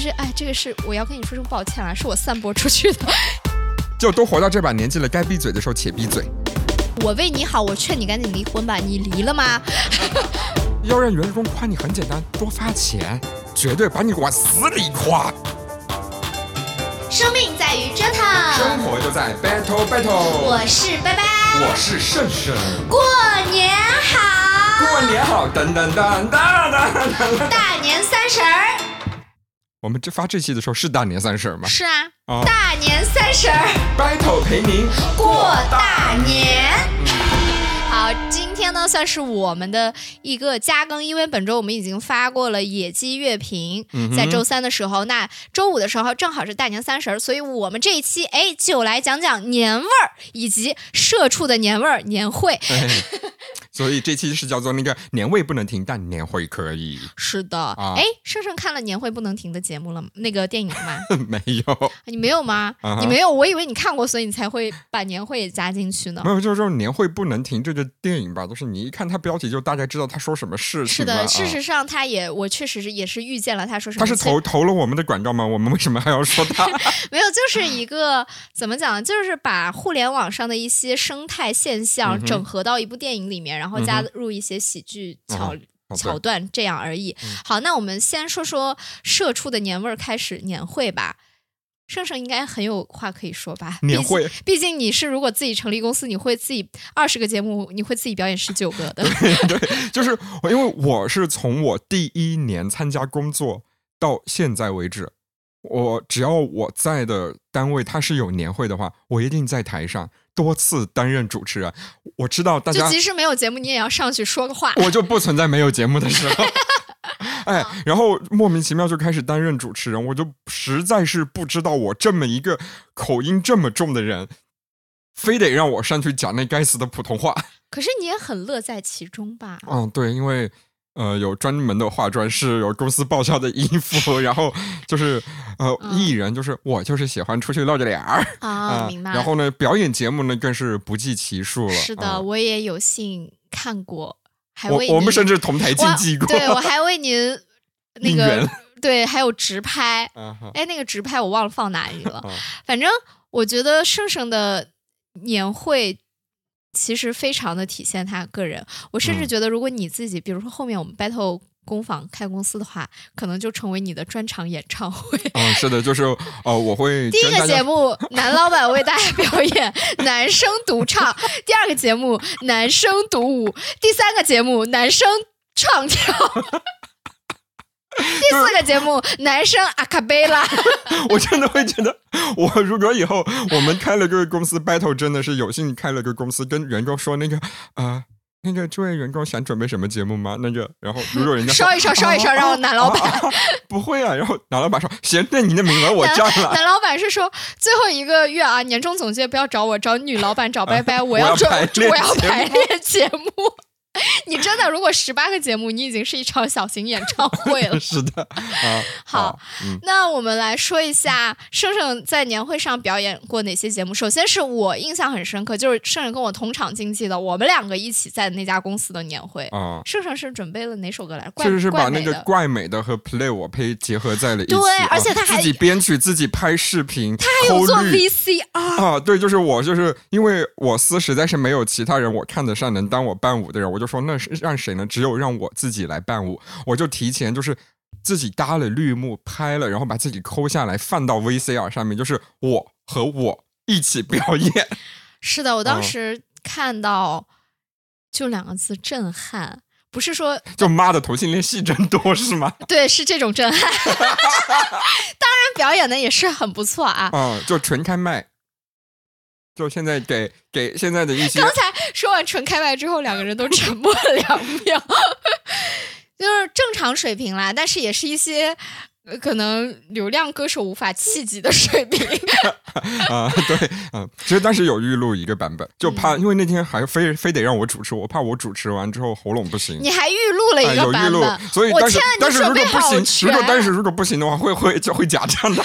其实哎，这个是我要跟你说声抱歉了，是我散播出去的。就都活到这把年纪了，该闭嘴的时候且闭嘴。我为你好，我劝你赶紧离婚吧。你离了吗？要让员工夸你很简单，多发钱，绝对把你往死里夸。生命在于折腾，生活就在 battle battle。我是拜拜，我是胜胜。过年好，过年好，噔噔噔噔噔噔。大年三十儿。我们这发这期的时候是大年三十吗？是啊，大年三十儿，battle 陪您过大年。好，今天呢算是我们的一个加更，因为本周我们已经发过了野鸡乐评，在周三的时候，那周五的时候正好是大年三十，所以我们这一期哎就来讲讲年味儿以及社畜的年味儿年会。所以这期是叫做那个年味不能停，但年会可以。是的，哎，盛盛看了年会不能停的节目了，那个电影吗？没有，你没有吗？你没有，我以为你看过，所以你才会把年会也加进去呢。没有，就是说年会不能停这个电影吧，都是你一看它标题就大概知道他说什么事情。是的，事实上他也，我确实是也是预见了他说什么。他是投投了我们的广告吗？我们为什么还要说他？没有，就是一个怎么讲，就是把互联网上的一些生态现象整合到一部电影里面，然后加入一些。些喜剧桥桥段这样而已。好，那我们先说说社畜的年味儿，开始年会吧。盛盛应该很有话可以说吧？年会，毕竟你是如果自己成立公司，你会自己二十个节目，你会自己表演十九个的。对，就是因为我是从我第一年参加工作到现在为止，我只要我在的单位它是有年会的话，我一定在台上。多次担任主持人，我知道大家就即使没有节目，你也要上去说个话。我就不存在没有节目的时候，哎，然后莫名其妙就开始担任主持人，我就实在是不知道我这么一个口音这么重的人，非得让我上去讲那该死的普通话。可是你也很乐在其中吧？嗯，对，因为。呃，有专门的化妆师，有公司报销的衣服，然后就是呃，艺人就是我，就是喜欢出去露着脸儿 啊，明白。然后呢，表演节目呢更是不计其数了。是的，我也有幸看过，还我我们甚至同台竞技过。对，我还为您 那个对，还有直拍。哎，那个直拍我忘了放哪里了。反正我觉得盛盛的年会。其实非常的体现他个人，我甚至觉得，如果你自己，比如说后面我们 battle 工坊开公司的话，可能就成为你的专场演唱会。嗯，是的，就是呃，我会第一个节目男老板为大家表演男生独唱，第二个节目男生独舞，第三个节目男生唱跳。第四个节目，男生阿卡贝拉，我真的会觉得，我如果以后我们开了个公司，battle 真的是有幸开了个公司，跟员工说那个啊，那个这位员工想准备什么节目吗？那个，然后如果人家烧一烧，烧一烧，让我男老板不会啊，然后男老板说行，那你的名额我占了。男老板是说最后一个月啊，年终总结不要找我，找女老板找拜拜，我要准我要排练节目。你真的，如果十八个节目，你已经是一场小型演唱会了。是的，啊好，那我们来说一下盛盛在年会上表演过哪些节目。首先是我印象很深刻，就是盛盛跟我同场竞技的，我们两个一起在那家公司的年会。啊，盛盛是准备了哪首歌来？确实是把那个怪美的和 Play 我呸结合在了一起。对，而且他还自己编曲，自己拍视频，他还有做 VCR 啊。对，就是我，就是因为我司实在是没有其他人我看得上能当我伴舞的人，我。就说那是让谁呢？只有让我自己来伴舞。我就提前就是自己搭了绿幕拍了，然后把自己抠下来放到 VCR 上面，就是我和我一起表演。是的，我当时看到就两个字：震撼。不是说 就妈的同性恋戏真多是吗？对，是这种震撼。当然表演的也是很不错啊。嗯，就纯开麦。就现在给给现在的一些，刚才说完纯开麦之后，两个人都沉默了两秒，就是正常水平啦，但是也是一些可能流量歌手无法企及的水平。啊，对，嗯，其实当时有预录一个版本，就怕因为那天还非非得让我主持，我怕我主持完之后喉咙不行。你还预录了一个版本，所以但是但是如果不行，如果但是如果不行的话，会会就会假唱的。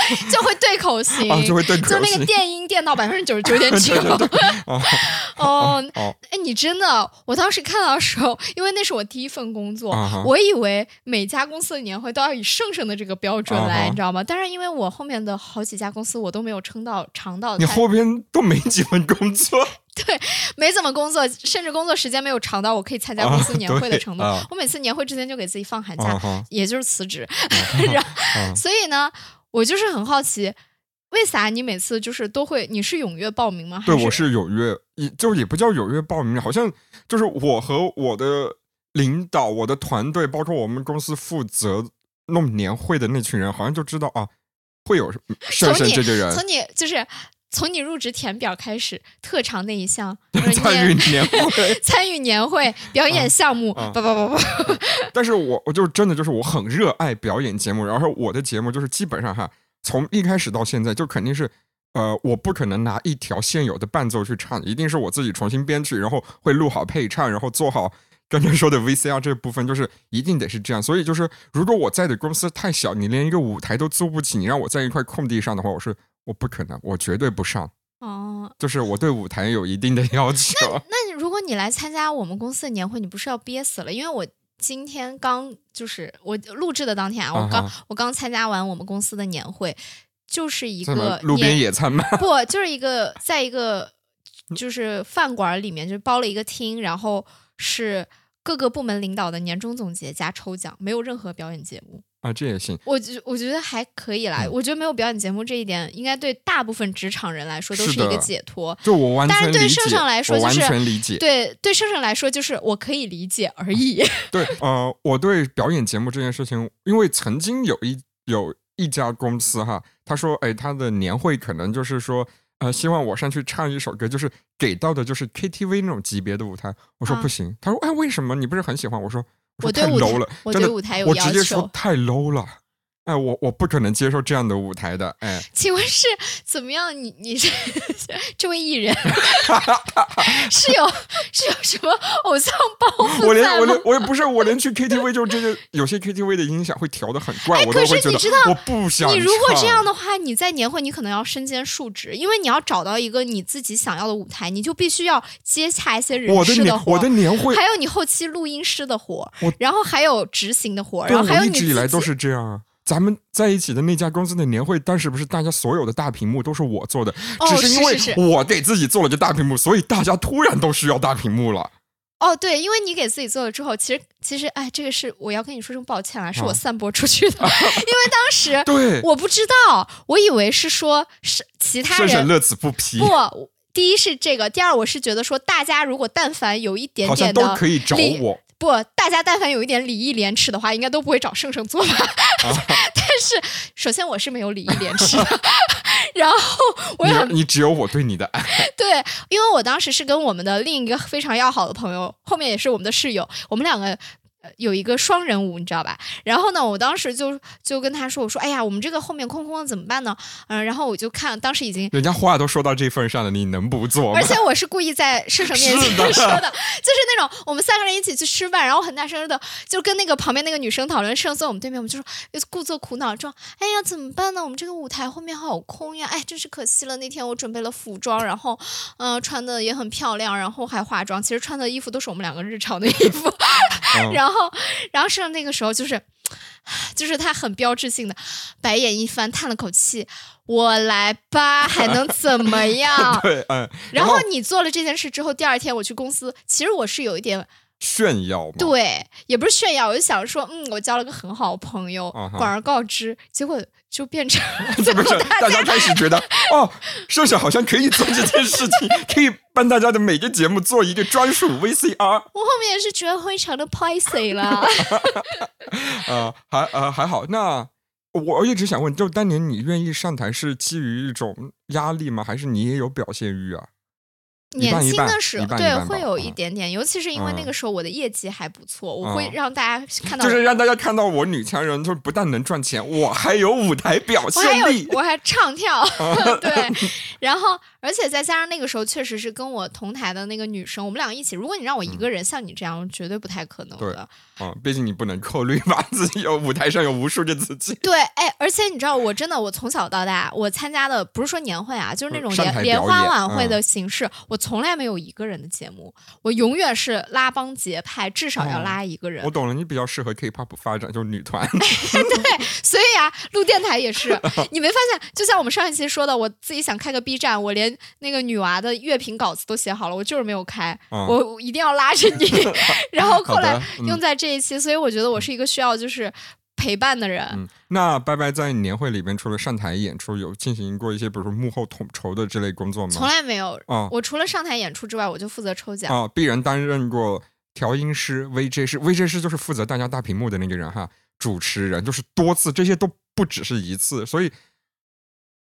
就会对口型，就会对口型，就那个电音电到百分之九十九点九。哦，哎，你真的，我当时看到的时候，因为那是我第一份工作，我以为每家公司的年会都要以盛盛的这个标准来，你知道吗？但是因为我后面的好几家公司我都没有撑到尝到，你后边都没几份工作。对，没怎么工作，甚至工作时间没有长到我可以参加公司年会的程度。我每次年会之前就给自己放寒假，也就是辞职。然所以呢，我就是很好奇，为啥你每次就是都会？你是踊跃报名吗？对，我是踊跃，也就也不叫踊跃报名，好像就是我和我的领导、我的团队，包括我们公司负责弄年会的那群人，好像就知道啊，会有胜胜这个人。从你就是。从你入职填表开始，特长那一项参与年会，参与年会表演项目，不不不不。但是我我就真的就是我很热爱表演节目，然后我的节目就是基本上哈，从一开始到现在就肯定是，呃，我不可能拿一条现有的伴奏去唱，一定是我自己重新编曲，然后会录好配唱，然后做好刚才说的 VCR 这部分，就是一定得是这样。所以就是如果我在的公司太小，你连一个舞台都租不起，你让我在一块空地上的话，我是。我不可能，我绝对不上。哦，就是我对舞台有一定的 要求。那那如果你来参加我们公司的年会，你不是要憋死了？因为我今天刚就是我录制的当天啊，我刚我刚参加完我们公司的年会，就是一个路边野餐吗？不，就是一个在一个就是饭馆里面，就包了一个厅，然后是各个部门领导的年终总结加抽奖，没有任何表演节目。啊，这也行。我觉我觉得还可以啦。我觉得没有表演节目这一点，应该对大部分职场人来说都是一个解脱。就我完全理解。但是对盛盛来说，就是完全理解。对对，盛盛来说就是我可以理解而已。对，呃，我对表演节目这件事情，因为曾经有一有一家公司哈，他说，哎，他的年会可能就是说，呃，希望我上去唱一首歌，就是给到的就是 KTV 那种级别的舞台。我说不行。他说，哎，为什么？你不是很喜欢？我说。我对舞台，我对舞台有要求。我直接说太 low 了。哎，我我不可能接受这样的舞台的。哎，请问是怎么样？你你是 这位艺人 是有是有什么偶像包袱我连我连我也不是我连去 KTV 就这个有些 KTV 的音响会调的很怪，我都会觉得我不想。你如果这样的话，你在年会你可能要身兼数职，因为你要找到一个你自己想要的舞台，你就必须要接洽一些人事的活，我的年会还有你后期录音师的活，然后还有执行的活，然后还有你一直以来都是这样啊。咱们在一起的那家公司的年会，当时不是大家所有的大屏幕都是我做的，只是因为我给自己做了个大屏幕，所以大家突然都需要大屏幕了。哦，对，因为你给自己做了之后，其实其实，哎，这个是我要跟你说声抱歉了，是我散播出去的，因为当时对我不知道，我以为是说是其他人乐此不疲。不，第一是这个，第二我是觉得说，大家如果但凡有一点点的都可以找我。不，大家但凡有一点礼义廉耻的话，应该都不会找圣圣做吧。但是，首先我是没有礼义廉耻的，然后我要你只有我对你的爱。对，因为我当时是跟我们的另一个非常要好的朋友，后面也是我们的室友，我们两个。有一个双人舞，你知道吧？然后呢，我当时就就跟他说：“我说，哎呀，我们这个后面空空的怎么办呢？”嗯，然后我就看，当时已经人家话都说到这份上了，你能不做吗？而且我是故意在射手面前说的，就是那种我们三个人一起去吃饭，然后很大声的就跟那个旁边那个女生讨论，摄像坐我们对面，我们就说故作苦恼状：“哎呀，怎么办呢？我们这个舞台后面好空呀！哎，真是可惜了。那天我准备了服装，然后嗯，穿的也很漂亮，然后还化妆，其实穿的衣服都是我们两个日常的衣服，然后。” 然后，然后是那个时候，就是，就是他很标志性的白眼一翻，叹了口气：“我来吧，还能怎么样？” 对，嗯。然后你做了这件事之后，第二天我去公司，其实我是有一点。炫耀吗？对，也不是炫耀，我就想说，嗯，我交了个很好的朋友，广而告之，结果就变成怎么着？大家开始觉得，哦，射手好像可以做这件事情，可以帮大家的每个节目做一个专属 VCR。我后面也是觉得非常的 p i s y 了。呃，还呃还好，那我一直想问，就当年你愿意上台是基于一种压力吗？还是你也有表现欲啊？年轻的时候，对，会有一点点，尤其是因为那个时候我的业绩还不错，我会让大家看到，就是让大家看到我女强人，就是不但能赚钱，我还有舞台表现力，我还唱跳，对，然后而且再加上那个时候确实是跟我同台的那个女生，我们俩一起，如果你让我一个人像你这样，绝对不太可能的。嗯，毕竟你不能扣虑吧，自己有舞台上有无数个自己。对，哎，而且你知道，我真的，我从小到大，我参加的不是说年会啊，就是那种联联欢晚会的形式，我从来没有一个人的节目，我永远是拉帮结派，至少要拉一个人。我懂了，你比较适合 K-pop 发展，就是女团。对，所以啊，录电台也是，你没发现？就像我们上一期说的，我自己想开个 B 站，我连那个女娃的乐评稿子都写好了，我就是没有开，我一定要拉着你。然后后来用在这。这一期，所以我觉得我是一个需要就是陪伴的人。嗯，那拜拜在年会里边除了上台演出，有进行过一些比如说幕后统筹的这类工作吗？从来没有啊！我除了上台演出之外，我就负责抽奖啊。必然担任过调音师、VJ 师，VJ 师就是负责大家大屏幕的那个人哈。主持人就是多次，这些都不只是一次，所以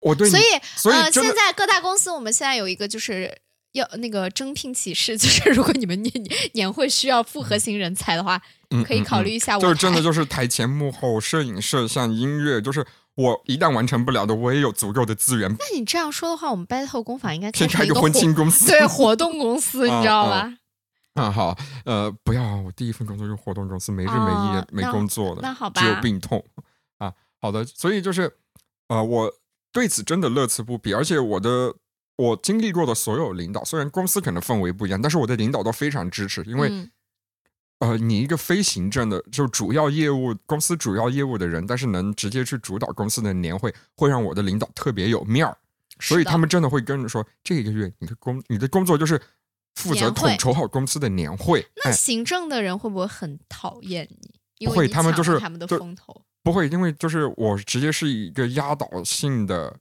我对所以所以现在各大公司，我们现在有一个就是。要那个征聘启事，就是如果你们年年会需要复合型人才的话，可以考虑一下。就是真的，就是台前幕后、摄影摄像、音乐，就是我一旦完成不了的，我也有足够的资源。那你这样说的话，我们 battle 工坊应该先开个婚庆公司，对活动公司，你知道吧？啊好，呃，不要，我第一份工作就是活动公司，没日没夜没工作的，那好吧，只有病痛啊。好的，所以就是呃，我对此真的乐此不疲，而且我的。我经历过的所有领导，虽然公司可能氛围不一样，但是我的领导都非常支持，因为，呃，你一个非行政的，就主要业务公司主要业务的人，但是能直接去主导公司的年会，会让我的领导特别有面儿，所以他们真的会跟着说，这个月你的工你的工作就是负责统筹好公司的年会。那行政的人会不会很讨厌你？不会，他们就是他们的风头。不会，因为就是我直接是一个压倒性的，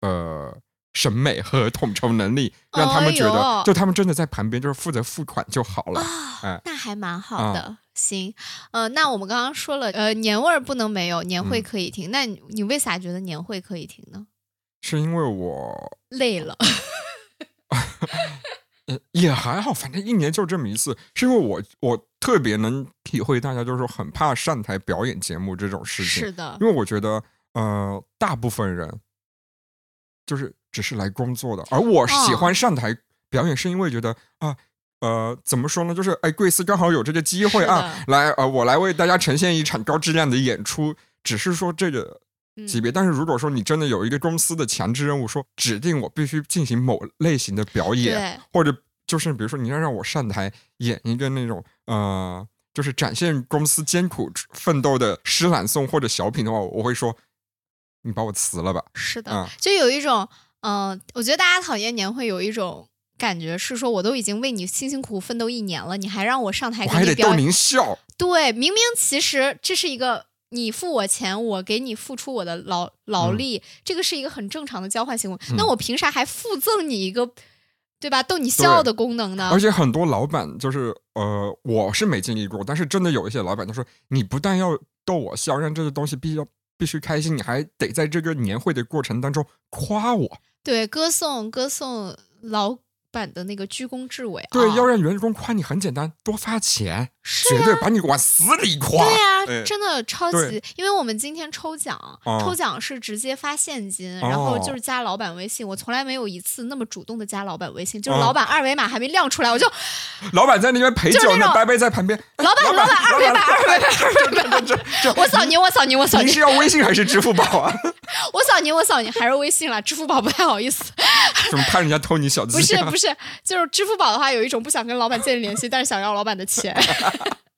呃。审美和统筹能力，让他们觉得，就他们真的在旁边，就是负责付款就好了。哎，那还蛮好的。行，呃，那我们刚刚说了，呃，年味儿不能没有，年会可以停。那你为啥觉得年会可以停呢？是因为我累了。也还好，反正一年就这么一次。是因为我我特别能体会大家就是说很怕上台表演节目这种事情。是的，因为我觉得，呃，大部分人就是。只是来工作的，而我喜欢上台表演，是因为觉得啊，呃，怎么说呢？就是哎，贵司刚好有这个机会啊，来呃，我来为大家呈现一场高质量的演出。只是说这个级别，但是如果说你真的有一个公司的强制任务，说指定我必须进行某类型的表演，或者就是比如说你要让我上台演一个那种呃，就是展现公司艰苦奋斗的诗朗诵或者小品的话，我会说你把我辞了吧。是的，就有一种。嗯，我觉得大家讨厌年会有一种感觉是说，我都已经为你辛辛苦苦奋斗一年了，你还让我上台给你表演？笑。对，明明其实这是一个你付我钱，我给你付出我的劳劳力，这个是一个很正常的交换行为。那我凭啥还附赠你一个，对吧？逗你笑的功能呢？而且很多老板就是呃，我是没经历过，但是真的有一些老板他说，你不但要逗我笑，让这个东西必须要必须开心，你还得在这个年会的过程当中夸我。对，歌颂歌颂老板的那个居功至伟。对，要让员工夸你很简单，多发钱，绝对把你往死里夸。对呀，真的超级。因为我们今天抽奖，抽奖是直接发现金，然后就是加老板微信。我从来没有一次那么主动的加老板微信，就是老板二维码还没亮出来，我就。老板在那边陪酒呢，白白在旁边。老板，老板，二维码，二维码，二维码。我扫您，我扫您，我扫您。你是要微信还是支付宝啊？我扫您，我扫您，还是微信了？支付宝不太好意思。怎么怕人家偷你小资？不是不是，就是支付宝的话，有一种不想跟老板建立联系，但是想要老板的钱。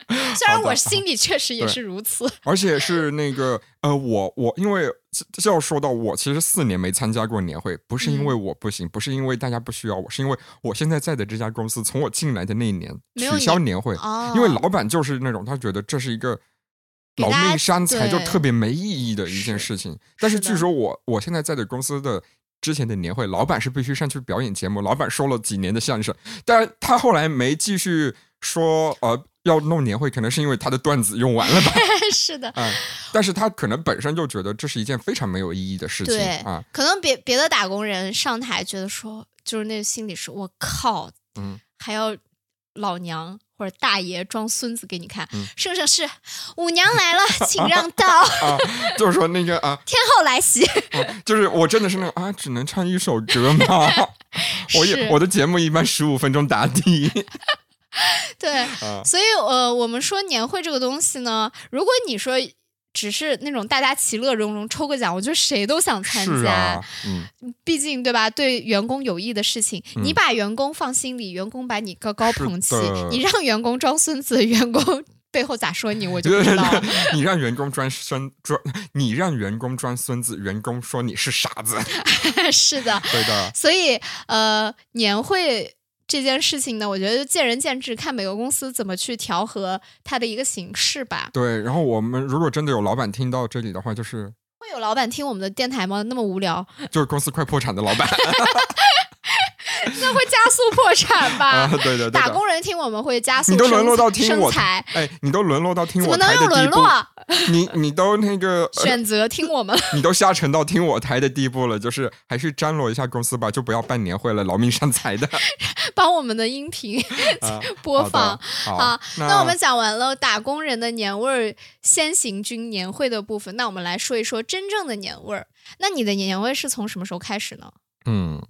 虽然我心里确实也是如此。而且是那个呃，我我因为就要说到我其实四年没参加过年会，不是因为我不行，不是因为大家不需要我，是因为我现在在的这家公司从我进来的那一年取消年会，因为老板就是那种他觉得这是一个。劳命伤财就特别没意义的一件事情，但是据说我我现在在的公司的之前的年会，老板是必须上去表演节目，老板说了几年的相声，但他后来没继续说呃要弄年会，可能是因为他的段子用完了吧？是的，嗯，但是他可能本身就觉得这是一件非常没有意义的事情啊，可能别别的打工人上台觉得说。就是那心里是我靠，嗯，还要老娘或者大爷装孙子给你看，圣上是五娘来了，请让道。就是说那个啊，天后来袭，就是我真的是那种啊，只能唱一首歌吗？我也我的节目一般十五分钟打底。对，所以呃，我们说年会这个东西呢，如果你说。只是那种大家其乐融融抽个奖，我觉得谁都想参加。嗯，毕竟对吧？对员工有益的事情，你把员工放心里，员工把你高高捧起，你让员工装孙子，员工背后咋说你，我就不知道。你让员工装孙装，你让员工装孙子，员工说你是傻子。是的，对的。所以呃，年会。这件事情呢，我觉得见仁见智，看每个公司怎么去调和它的一个形式吧。对，然后我们如果真的有老板听到这里的话，就是会有老板听我们的电台吗？那么无聊，就是公司快破产的老板。那会加速破产吧？对对对，打工人听我们会加速。你都沦落到听我台，哎，你都沦落到听我台的地步。你你都那个选择听我们，你都下沉到听我台的地步了，就是还是张罗一下公司吧，就不要办年会了，劳命伤财的。帮我们的音频播放好。那我们讲完了打工人的年味儿先行军年会的部分，那我们来说一说真正的年味儿。那你的年味是从什么时候开始呢？嗯。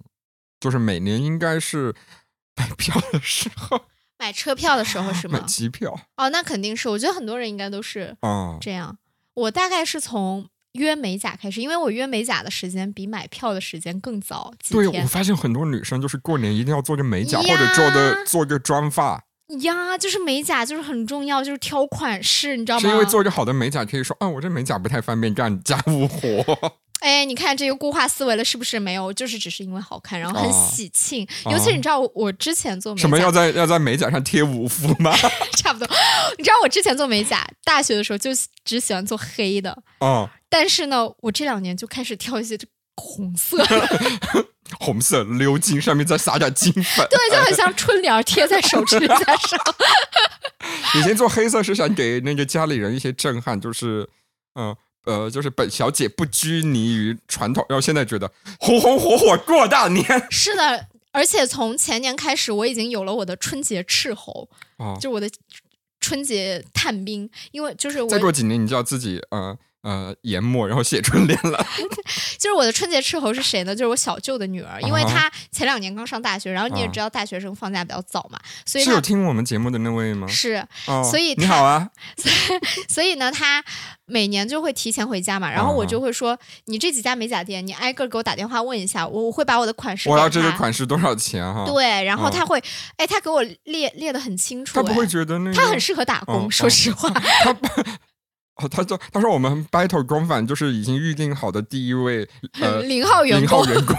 就是每年应该是 买票的时候，买车票的时候是吗？买机票哦，那肯定是。我觉得很多人应该都是这样。我大概是从约美甲开始，因为我约美甲的时间比买票的时间更早。对，我发现很多女生就是过年一定要做个美甲，或者做的做个妆发。呀，就是美甲就是很重要，就是挑款式，你知道吗？是因为做一个好的美甲可以说啊，我这美甲不太方便干家务活。哎，你看这个固化思维了是不是？没有，就是只是因为好看，然后很喜庆。尤其你知道我之前做美什么要在要在美甲上贴五福吗？差不多。你知道我之前做美甲，大学的时候就只喜欢做黑的。哦。但是呢，我这两年就开始挑一些 红色，红色鎏金，上面再撒点金粉。对，就很 像春联贴在手指甲上。以前做黑色是想给那个家里人一些震撼，就是嗯。呃，就是本小姐不拘泥于传统，然后现在觉得红红火火过大年。是的，而且从前年开始，我已经有了我的春节斥候，就我的春节探兵，因为就是再过几年，你就要自己呃。呃，研末然后写春联了。就是我的春节斥候是谁呢？就是我小舅的女儿，因为她前两年刚上大学，然后你也知道大学生放假比较早嘛，所以是有听我们节目的那位吗？是，所以你好啊。所以呢，她每年就会提前回家嘛，然后我就会说，你这几家美甲店，你挨个给我打电话问一下，我我会把我的款式，我要这个款式多少钱哈？对，然后他会，哎，他给我列列的很清楚，他不会觉得那他很适合打工，说实话。他说：“他说我们 battle 工坊就是已经预定好的第一位 呃零号员工，零号员工。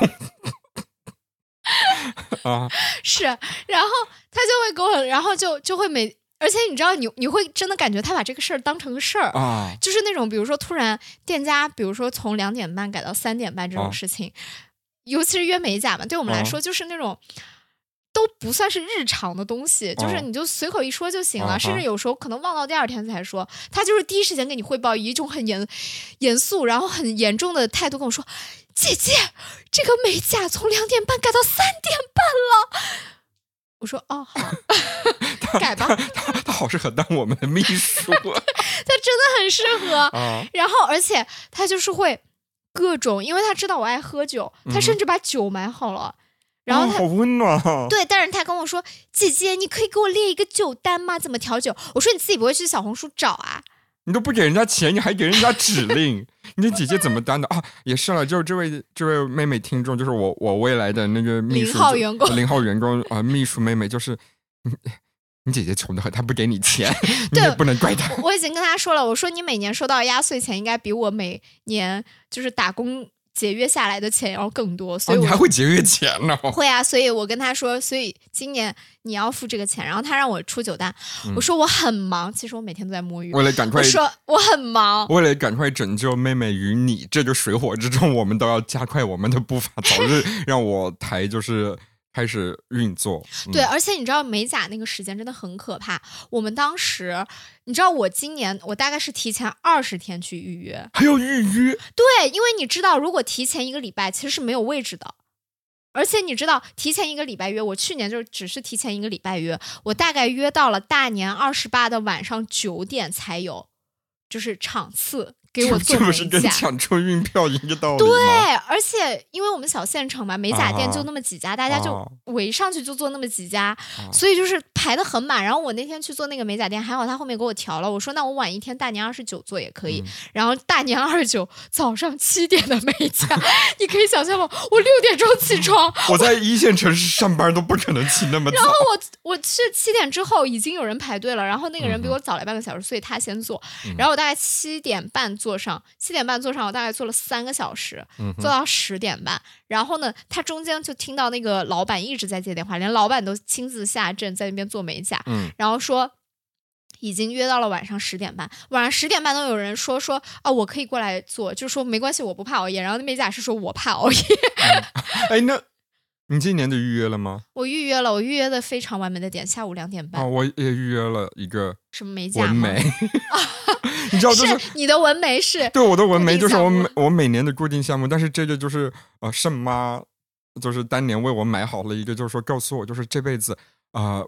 啊，是，然后他就会给我，然后就就会每，而且你知道，你你会真的感觉他把这个事儿当成个事儿啊，就是那种比如说突然店家，比如说从两点半改到三点半这种事情，尤其是约美甲嘛，对我们来说就是那种。”都不算是日常的东西，就是你就随口一说就行了，甚至有时候可能忘到第二天才说。他就是第一时间给你汇报，以一种很严严肃，然后很严重的态度跟我说：“姐姐，这个美甲从两点半改到三点半了。”我说：“哦，好，改吧。”他他好适合当我们的秘书，他真的很适合。然后，而且他就是会各种，因为他知道我爱喝酒，他甚至把酒买好了。然后他好温暖，对，但是他跟我说：“姐姐，你可以给我列一个酒单吗？怎么调酒？”我说：“你自己不会去小红书找啊？你都不给人家钱，你还给人家指令，你姐姐怎么当的啊？也是了，就是这位这位妹妹听众，就是我我未来的那个秘书零号员工，零号员工啊，秘书妹妹就是。”你姐姐穷的很，她不给你钱，你也不能怪她。我已经跟她说了，我说你每年收到压岁钱应该比我每年就是打工。节约下来的钱要更多，所以你还会节约钱呢？会啊，所以我跟他说，所以今年你要付这个钱。然后他让我出九单，我说我很忙，其实我每天都在摸鱼。为了赶快，我说我很忙，为了赶快拯救妹妹与你这个水火之中，我们都要加快我们的步伐，早日 让我台就是。开始运作，对，而且你知道美甲那个时间真的很可怕。我们当时，你知道我今年我大概是提前二十天去预约，还要预约？对，因为你知道，如果提前一个礼拜，其实是没有位置的。而且你知道，提前一个礼拜约，我去年就只是提前一个礼拜约，我大概约到了大年二十八的晚上九点才有，就是场次。给我做美甲，这不是跟抢春运票一个道理对，而且因为我们小县城嘛，美甲店就那么几家，大家就围上去就做那么几家，所以就是排的很满。然后我那天去做那个美甲店，还好他后面给我调了，我说那我晚一天大年二十九做也可以。然后大年二十九早上七点的美甲，你可以想象吗？我六点钟起床，我在一线城市上班都不可能起那么早。然后我我去七点之后已经有人排队了，然后那个人比我早来半个小时，所以他先做。然后我大概七点半。坐上七点半坐上，我大概坐了三个小时，坐到十点半。然后呢，他中间就听到那个老板一直在接电话，连老板都亲自下阵在那边做美甲。然后说已经约到了晚上十点半，晚上十点半都有人说说啊，我可以过来做，就说没关系，我不怕熬夜。然后那美甲师说我怕熬夜。哎，那你今年的预约了吗？我预约了，我预约的非常完美的点，下午两点半。啊，我也预约了一个什么美甲？纹眉。你知道，就是你的纹眉是对我的纹眉，就是我每我每年的固定项目。但是这个就是呃，圣妈就是当年为我买好了一个，就是说告诉我，就是这辈子啊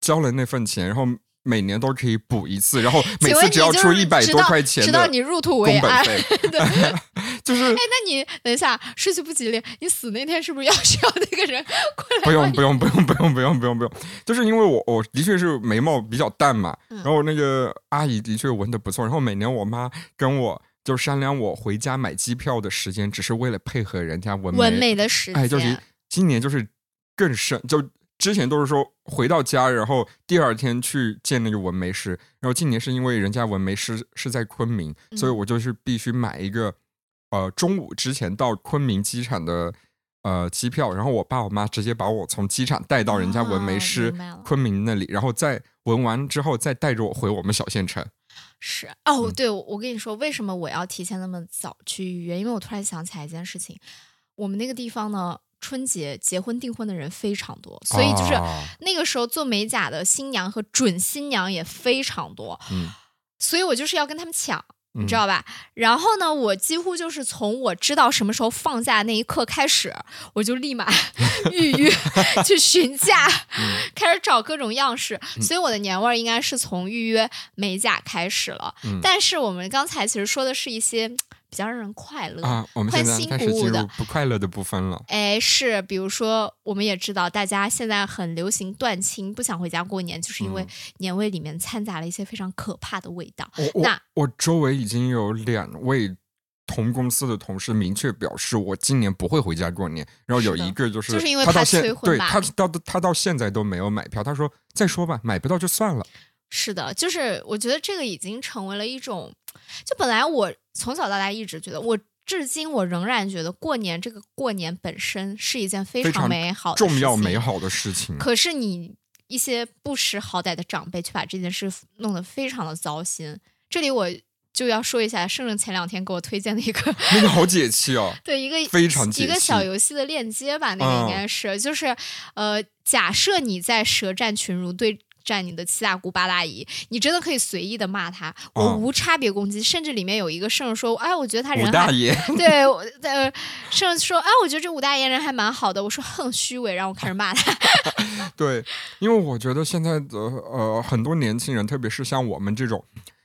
交了那份钱，然后每年都可以补一次，然后 每次只要出一百多块钱的你入土为安。对，就是哎，那你等一下，顺序不吉利，你死那天是不是要需要那个人过来？不用，不用，不用，不用，不用，不用，不用，就是因为我我的确是眉毛比较淡嘛，然后那个阿姨的确纹的不错，然后每年我妈跟我就商量我回家买机票的时间，只是为了配合人家纹纹眉的时间。哎，就是今年就是更深，就之前都是说回到家，然后第二天去见那个纹眉师，然后今年是因为人家纹眉师是在昆明，所以我就是必须买一个。呃，中午之前到昆明机场的呃机票，然后我爸我妈直接把我从机场带到人家纹眉师昆明那里，然后再纹完之后再带着我回我们小县城。是哦，对，我跟你说，为什么我要提前那么早去预约？因为我突然想起来一件事情，我们那个地方呢，春节结婚订婚的人非常多，所以就是那个时候做美甲的新娘和准新娘也非常多，嗯，所以我就是要跟他们抢。你知道吧？然后呢，我几乎就是从我知道什么时候放假那一刻开始，我就立马 预约 去询价，开始找各种样式。所以我的年味儿应该是从预约美甲开始了。但是我们刚才其实说的是一些。比较让人快乐啊！我们现在开始进入不快乐的部分了。哎，是，比如说，我们也知道，大家现在很流行断亲，不想回家过年，就是因为年味里面掺杂了一些非常可怕的味道。那我周围已经有两位同公司的同事明确表示，我今年不会回家过年。然后有一个就是，就是因为他到现对他到他到现在都没有买票。他说：“再说吧，买不到就算了。”是的，就是我觉得这个已经成为了一种，就本来我从小到大一直觉得，我至今我仍然觉得过年这个过年本身是一件非常美好、重要、美好的事情。可是你一些不识好歹的长辈却把这件事弄得非常的糟心。这里我就要说一下，圣圣前两天给我推荐的一个，那个好解气哦，对，一个非常一个小游戏的链接吧，那个应该是，就是呃，假设你在舌战群儒对。占你的七大姑八大姨，你真的可以随意的骂他，我无差别攻击，甚至里面有一个圣人说，哎，我觉得他人大爷，对，呃，圣人说，哎，我觉得这武大爷人还蛮好的，我说哼，虚伪，然后我开始骂他。对，因为我觉得现在的呃很多年轻人，特别是像我们这种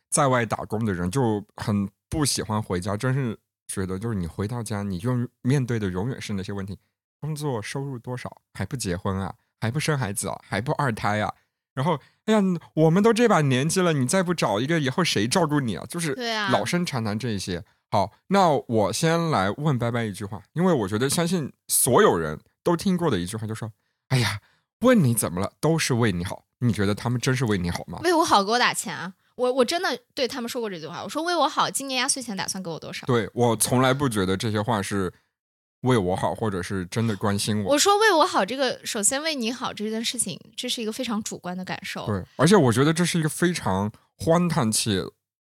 在外打工的人，就很不喜欢回家，真是觉得就是你回到家，你就面对的永远是那些问题：工作收入多少，还不结婚啊，还不生孩子啊，还不二胎啊。然后，哎呀，我们都这把年纪了，你再不找一个，以后谁照顾你啊？就是老生常谈这些。好，那我先来问拜拜一句话，因为我觉得相信所有人都听过的一句话，就说：“哎呀，问你怎么了，都是为你好。”你觉得他们真是为你好吗？为我好，给我打钱啊！我我真的对他们说过这句话，我说为我好，今年压岁钱打算给我多少？对我从来不觉得这些话是。为我好，或者是真的关心我。我说为我好，这个首先为你好这件事情，这是一个非常主观的感受。对，而且我觉得这是一个非常荒唐且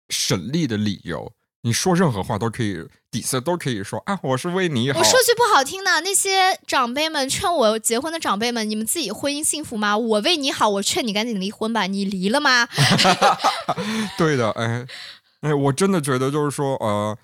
省力的理由。你说任何话都可以，底色都可以说啊，我是为你好。我说句不好听的，那些长辈们劝我结婚的长辈们，你们自己婚姻幸福吗？我为你好，我劝你赶紧离婚吧。你离了吗？对的，哎哎，我真的觉得就是说，呃。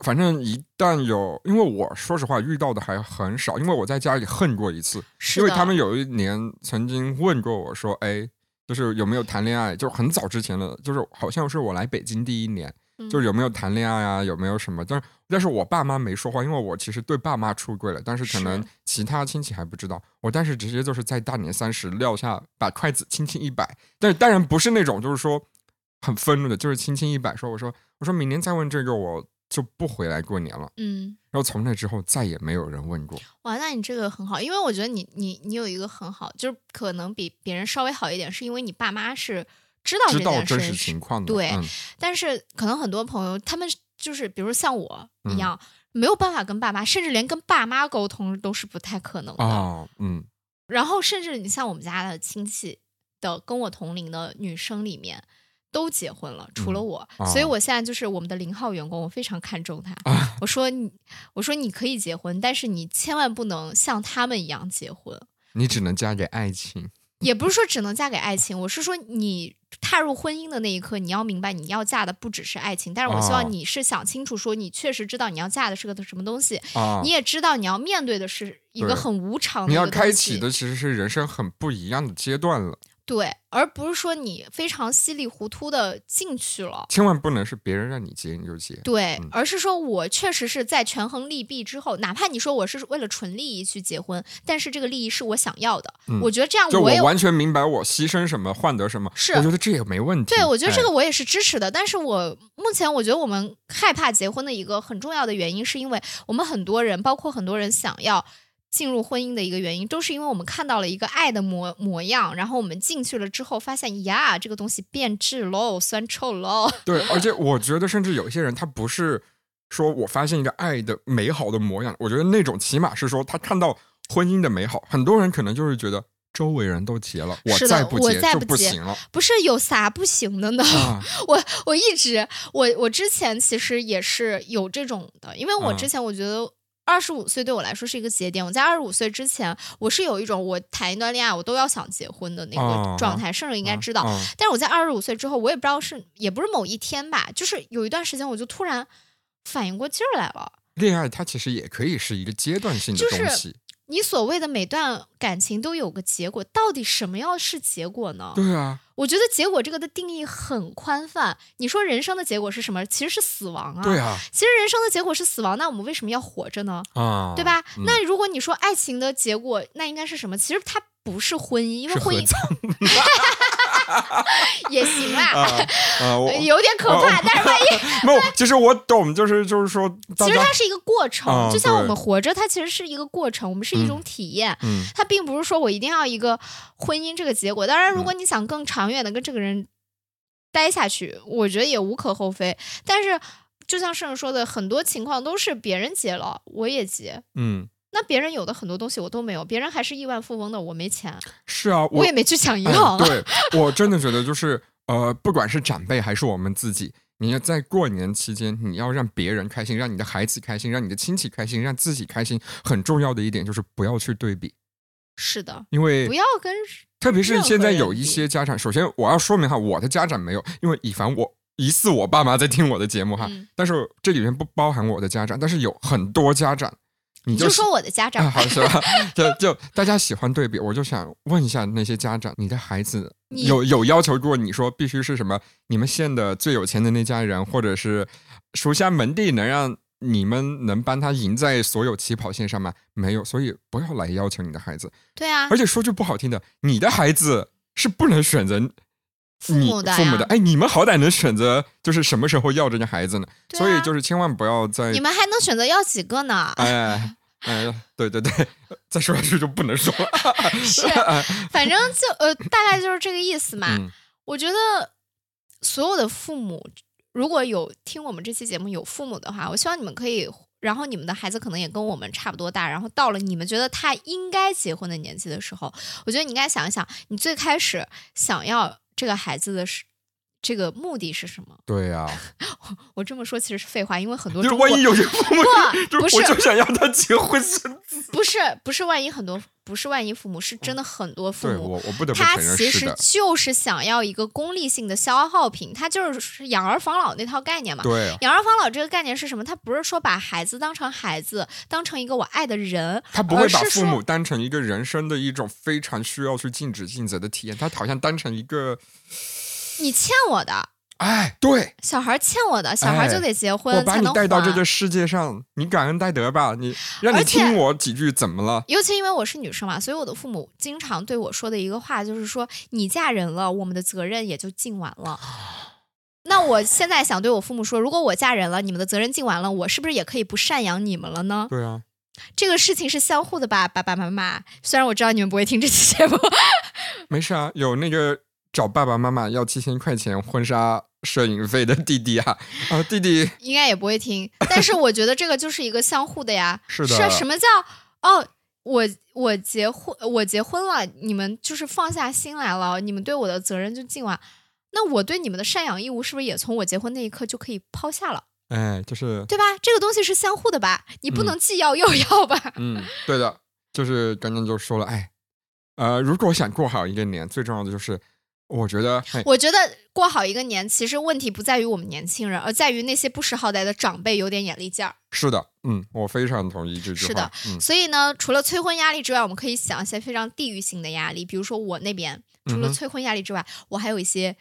反正一旦有，因为我说实话遇到的还很少，因为我在家里恨过一次，因为他们有一年曾经问过我说：“哎，就是有没有谈恋爱？”就是很早之前的，就是好像是我来北京第一年。就是有没有谈恋爱啊？有没有什么？但是但是我爸妈没说话，因为我其实对爸妈出轨了，但是可能其他亲戚还不知道。我当时直接就是在大年三十撂下，把筷子轻轻一摆，但是当然不是那种就是说很愤怒的，就是轻轻一摆，说我说我说明年再问这个我就不回来过年了。嗯，然后从那之后再也没有人问过。哇，那你这个很好，因为我觉得你你你有一个很好，就是可能比别人稍微好一点，是因为你爸妈是。知道知道真实情况的，对，但是可能很多朋友他们就是比如像我一样，没有办法跟爸妈，甚至连跟爸妈沟通都是不太可能的。嗯，然后甚至你像我们家的亲戚的跟我同龄的女生里面都结婚了，除了我，所以我现在就是我们的零号员工，我非常看重他。我说你，我说你可以结婚，但是你千万不能像他们一样结婚，你只能嫁给爱情。也不是说只能嫁给爱情，我是说你踏入婚姻的那一刻，你要明白你要嫁的不只是爱情。但是我希望你是想清楚，说你确实知道你要嫁的是个什么东西，你也知道你要面对的是一个很无常的。你要开启的其实是人生很不一样的阶段了。对，而不是说你非常稀里糊涂的进去了，千万不能是别人让你结你就结。对，而是说我确实是在权衡利弊之后，哪怕你说我是为了纯利益去结婚，但是这个利益是我想要的，我觉得这样就我完全明白我牺牲什么换得什么，是我觉得这也没问题。对，我觉得这个我也是支持的，但是我目前我觉得我们害怕结婚的一个很重要的原因，是因为我们很多人，包括很多人想要。进入婚姻的一个原因，都是因为我们看到了一个爱的模模样，然后我们进去了之后，发现呀，这个东西变质喽，酸臭喽。对，而且我觉得，甚至有些人他不是说我发现一个爱的美好的模样，我觉得那种起码是说他看到婚姻的美好。很多人可能就是觉得周围人都结了，我再不结就不行了。不是有啥不行的呢？我我一直我我之前其实也是有这种的，因为我之前我觉得。二十五岁对我来说是一个节点。我在二十五岁之前，我是有一种我谈一段恋爱我都要想结婚的那个状态。甚至应该知道，但是我在二十五岁之后，我也不知道是也不是某一天吧，就是有一段时间，我就突然反应过劲儿来了。恋爱它其实也可以是一个阶段性的东西。你所谓的每段感情都有个结果，到底什么要是结果呢？对啊，我觉得结果这个的定义很宽泛。你说人生的结果是什么？其实是死亡啊。对啊，其实人生的结果是死亡，那我们为什么要活着呢？啊，对吧？那如果你说爱情的结果，那应该是什么？其实它。不是婚姻，因为婚姻 也行啦，有点可怕。但是万一 没有，其实我懂，就是就是说，其实它是一个过程，就像我们活着，它其实是一个过程，我们是一种体验。嗯，它并不是说我一定要一个婚姻这个结果。当然，如果你想更长远的跟这个人待下去，我觉得也无可厚非。但是，就像圣人说的，很多情况都是别人结了，我也结。嗯。那别人有的很多东西我都没有，别人还是亿万富翁的，我没钱。是啊，我也没去抢银行。对，我真的觉得就是呃，不管是长辈还是我们自己，你要在过年期间，你要让别人开心，让你的孩子开心，让你的亲戚开心，让自己开心，很重要的一点就是不要去对比。是的，因为不要跟，特别是现在有一些家长，首先我要说明哈，我的家长没有，因为以防我疑似我爸妈在听我的节目哈，但是这里面不包含我的家长，但是有很多家长。你就说我的家长，好 是吧？就就大家喜欢对比，我就想问一下那些家长，你的孩子有有要求过你说必须是什么？你们县的最有钱的那家人，或者是书香门第，能让你们能帮他赢在所有起跑线上吗？没有，所以不要来要求你的孩子。对啊，而且说句不好听的，你的孩子是不能选择父母的，父母的。哎，你们好歹能选择，就是什么时候要这个孩子呢？所以就是千万不要在你们还能选择要几个呢？哎。哎，对对对，再说下去就不能说了。是，反正就呃，大概就是这个意思嘛。我觉得所有的父母，如果有听我们这期节目有父母的话，我希望你们可以，然后你们的孩子可能也跟我们差不多大，然后到了你们觉得他应该结婚的年纪的时候，我觉得你应该想一想，你最开始想要这个孩子的是这个目的是什么？对呀，我这么说其实是废话，因为很多就万一有些父母不是，我就想要他结婚生子，不是不是，万一很多不是万一父母是真的很多父母，我我不得不他其实就是想要一个功利性的消耗品，他就是养儿防老那套概念嘛。对，养儿防老这个概念是什么？他不是说把孩子当成孩子，当成一个我爱的人，他不会把父母当成一个人生的一种非常需要去尽职尽责的体验，他好像当成一个。你欠我的，哎，对，小孩欠我的，小孩就得结婚，我把你带到这个世界上，你感恩戴德吧，你让你听我几句，怎么了？尤其因为我是女生嘛，所以我的父母经常对我说的一个话就是说，你嫁人了，我们的责任也就尽完了。那我现在想对我父母说，如果我嫁人了，你们的责任尽完了，我是不是也可以不赡养你们了呢？对啊，这个事情是相互的吧，爸爸妈妈。虽然我知道你们不会听这期节目，没事啊，有那个。找爸爸妈妈要七千块钱婚纱摄影费的弟弟啊，啊，弟弟应该也不会听，但是我觉得这个就是一个相互的呀。是的。什么叫哦？我我结婚，我结婚了，你们就是放下心来了，你们对我的责任就尽完，那我对你们的赡养义务是不是也从我结婚那一刻就可以抛下了？哎，就是对吧？这个东西是相互的吧？你不能既要又要吧？嗯，对的，就是刚刚就说了，哎，呃，如果想过好一个年，最重要的就是。我觉得，我觉得过好一个年，其实问题不在于我们年轻人，而在于那些不识好歹的长辈有点眼力劲儿。是的，嗯，我非常同意这句话。是的，所以呢，除了催婚压力之外，我们可以想一些非常地域性的压力，比如说我那边，除了催婚压力之外，我还有一些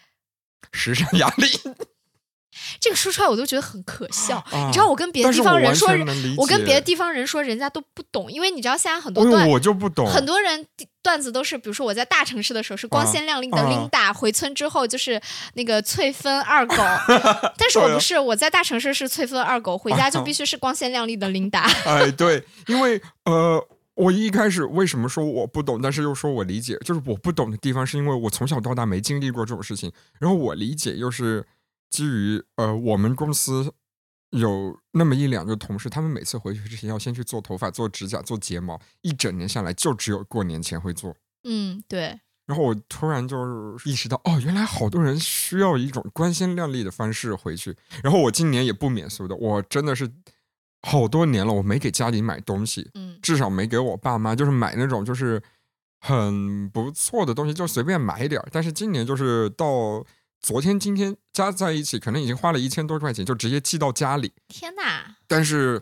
时尚压力。这个说出来我都觉得很可笑，你知道我跟别的地方人说，我跟别的地方人说，人家都不懂，因为你知道现在很多段我就不懂，很多人段子都是，比如说我在大城市的时候是光鲜亮丽的 Linda，回村之后就是那个翠芬二狗，但是我不是，我在大城市是翠芬二狗，回家就必须是光鲜亮丽的 Linda。哎，对，因为呃，我一开始为什么说我不懂，但是又说我理解，就是我不懂的地方是因为我从小到大没经历过这种事情，然后我理解又是。基于呃，我们公司有那么一两个同事，他们每次回去之前要先去做头发、做指甲、做睫毛，一整年下来就只有过年前会做。嗯，对。然后我突然就是意识到，哦，原来好多人需要一种光鲜亮丽的方式回去。然后我今年也不免俗的，我真的是好多年了，我没给家里买东西，嗯，至少没给我爸妈，就是买那种就是很不错的东西，就随便买点儿。但是今年就是到。昨天、今天加在一起，可能已经花了一千多块钱，就直接寄到家里。天哪！但是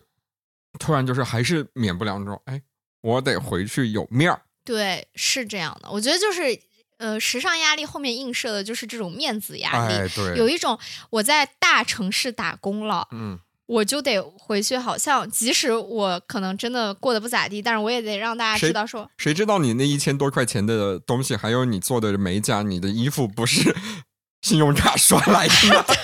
突然就是还是免不了那种，哎，我得回去有面儿。对，是这样的。我觉得就是呃，时尚压力后面映射的就是这种面子压力。对，有一种我在大城市打工了，嗯，我就得回去，好像即使我可能真的过得不咋地，但是我也得让大家知道说，谁知道你那一千多块钱的东西，还有你做的美甲、你的衣服，不是？信用卡刷来的，对，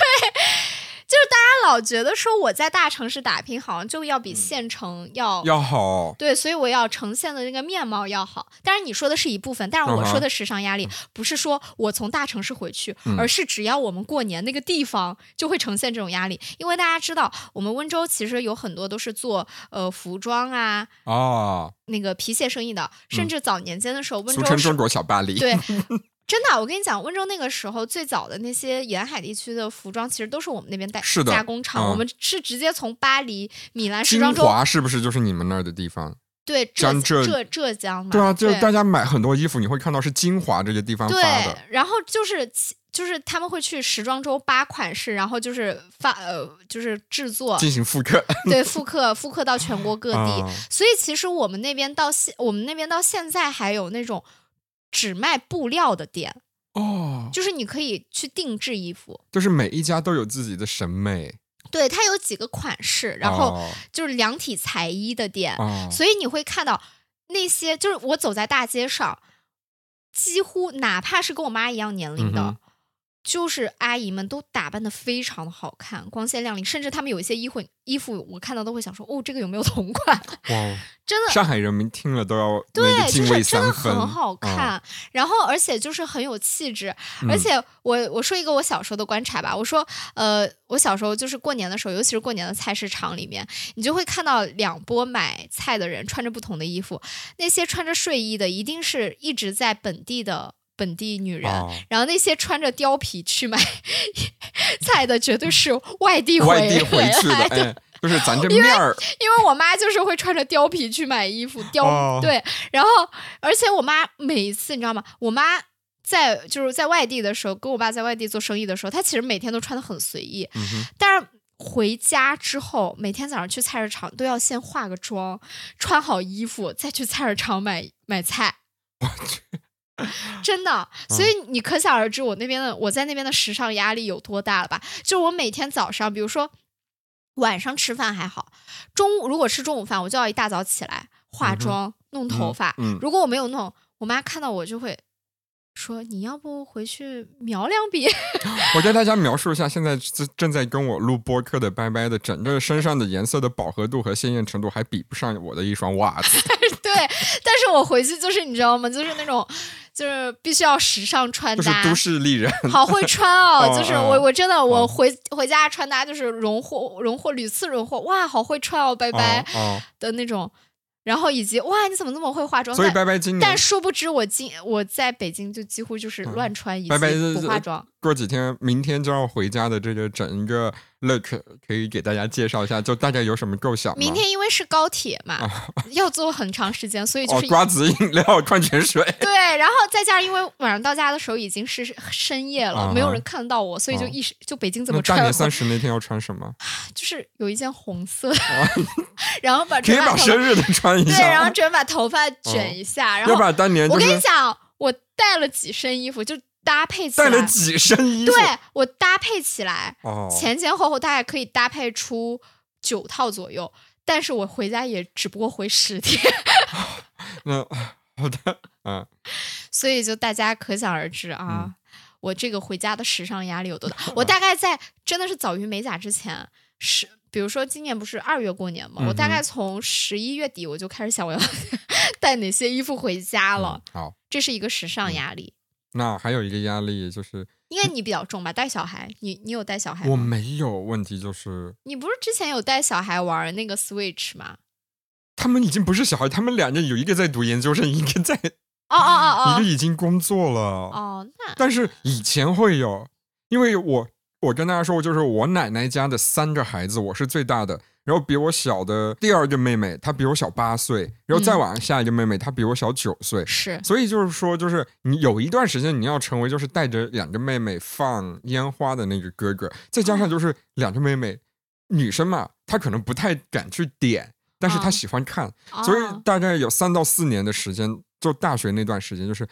就是大家老觉得说我在大城市打拼，好像就要比县城要要好，对，所以我要呈现的那个面貌要好。当然你说的是一部分，但是我说的时尚压力不是说我从大城市回去，而是只要我们过年那个地方就会呈现这种压力，因为大家知道我们温州其实有很多都是做呃服装啊啊那个皮鞋生意的，甚至早年间的时候，温州俗称中国小巴黎，对。真的，我跟你讲，温州那个时候最早的那些沿海地区的服装，其实都是我们那边代加工厂。我们是直接从巴黎、米兰、时装周，华是不是就是你们那儿的地方？对，浙浙浙江嘛。对啊，就大家买很多衣服，你会看到是金华这些地方发的。然后就是就是他们会去时装周扒款式，然后就是发呃就是制作进行复刻，对，复刻复刻到全国各地。所以其实我们那边到现我们那边到现在还有那种。只卖布料的店哦，就是你可以去定制衣服，就是每一家都有自己的审美。对，它有几个款式，然后就是量体裁衣的店，所以你会看到那些，就是我走在大街上，几乎哪怕是跟我妈一样年龄的。就是阿姨们都打扮的非常的好看，光鲜亮丽，甚至他们有一些衣服衣服，我看到都会想说，哦，这个有没有同款？哇，真的，上海人民听了都要对，就是真的很好看，然后而且就是很有气质，而且我我说一个我小时候的观察吧，我说，呃，我小时候就是过年的时候，尤其是过年的菜市场里面，你就会看到两波买菜的人穿着不同的衣服，那些穿着睡衣的，一定是一直在本地的。本地女人，然后那些穿着貂皮去买 菜的，绝对是外地外地回去的，就是咱这面儿。因为我妈就是会穿着貂皮去买衣服，貂对，然后而且我妈每一次你知道吗？我妈在就是在外地的时候，跟我爸在外地做生意的时候，她其实每天都穿的很随意，但是回家之后，每天早上去菜市场都要先化个妆，穿好衣服再去菜市场买买菜。我去。真的，所以你可想而知我那边的我在那边的时尚压力有多大了吧？就我每天早上，比如说晚上吃饭还好，中午如果吃中午饭，我就要一大早起来化妆、弄头发。如果我没有弄，我妈看到我就会。说你要不回去描两笔？我给大家描述一下，现在正正在跟我录播客的拜拜的整个身上的颜色的饱和度和鲜艳程度，还比不上我的一双袜子。对，但是我回去就是你知道吗？就是那种，就是必须要时尚穿搭，都市丽人，好会穿哦！就是我我真的我回回家穿搭就是荣获荣获屡次荣获，哇，好会穿哦，拜拜的那种。然后以及哇，你怎么那么会化妆？所以拜拜今年，但殊不知我今我在北京就几乎就是乱穿，一次不化妆。过几天，明天就要回家的这个整一个 look，可以给大家介绍一下，就大概有什么构想。明天因为是高铁嘛，要坐很长时间，所以 就是瓜子饮料、矿泉水。对，然后再加上因为晚上到家的时候已经是深夜了，没有人看到我，所以就一时就北京怎么穿？大年三十那天要穿什么？就是有一件红色，然后把可以把生日的穿一下。对，然后准备把头发卷一下，然后要把当年我跟你讲，我带了几身衣服，就搭配起来，带了几身衣服，对我搭配起来，前前后后大概可以搭配出九套左右，但是我回家也只不过回十天。那好的，嗯，所以就大家可想而知啊，我这个回家的时尚压力有多大。我大概在真的是早于美甲之前是。比如说今年不是二月过年嘛，我大概从十一月底我就开始想我要 带哪些衣服回家了。好，这是一个时尚压力。那还有一个压力就是，因为你比较重吧，带小孩，你你有带小孩吗？我没有，问题就是你不是之前有带小孩玩那个 Switch 吗？他们已经不是小孩，他们两个有一个在读研究生，一个在哦哦哦哦，一个已经工作了哦。那但是以前会有，因为我。我跟大家说，就是我奶奶家的三个孩子，我是最大的。然后比我小的第二个妹妹，她比我小八岁。然后再往下一个妹妹，她比我小九岁。是，所以就是说，就是你有一段时间你要成为就是带着两个妹妹放烟花的那个哥哥。再加上就是两个妹妹，女生嘛，她可能不太敢去点，但是她喜欢看。所以大概有三到四年的时间，就大学那段时间，就是。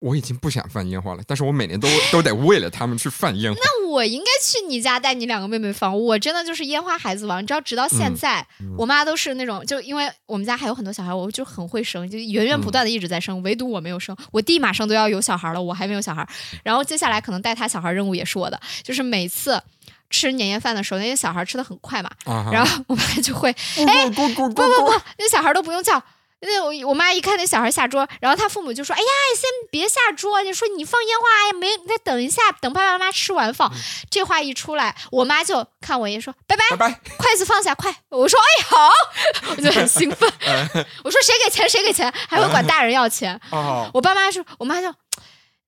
我已经不想放烟花了，但是我每年都都得为了他们去放烟花。那我应该去你家带你两个妹妹放。我真的就是烟花孩子王，你知道，直到现在，我妈都是那种，就因为我们家还有很多小孩，我就很会生，就源源不断的一直在生，唯独我没有生。我弟马上都要有小孩了，我还没有小孩。然后接下来可能带他小孩任务也是我的，就是每次吃年夜饭的时候，那些小孩吃的很快嘛，然后我妈就会，哎，不不不，那小孩都不用叫。那我我妈一看那小孩下桌，然后他父母就说：“哎呀，先别下桌，你说你放烟花，哎呀，没再等一下，等爸爸妈妈吃完放。”这话一出来，我妈就看我一眼说：“拜拜，拜拜，筷子放下，快！”我说：“哎，好。”我就很兴奋。我说：“谁给钱？谁给钱？还会管大人要钱？”我爸妈说：“我妈就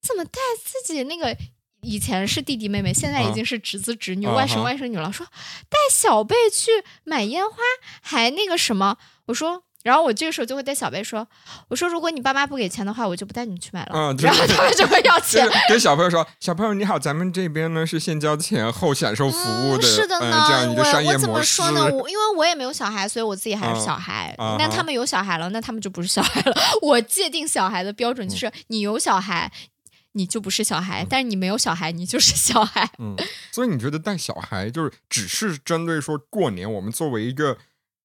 怎么带自己那个以前是弟弟妹妹，现在已经是侄子侄女、外甥外甥女了，说带小辈去买烟花，还那个什么？”我说。然后我这个时候就会对小贝说：“ 我说如果你爸妈不给钱的话，我就不带你去买了。”嗯，然后他们就会要钱。跟小朋友说：“小朋友你好，咱们这边呢是先交钱后享受服务的，是的呢。这样一个商业模式。我怎么说呢？我因为我也没有小孩，所以我自己还是小孩。那他们有小孩了，那他们就不是小孩了。我界定小孩的标准就是：你有小孩，你就不是小孩；但是你没有小孩，你就是小孩。嗯，所以你觉得带小孩就是只是针对说过年，我们作为一个。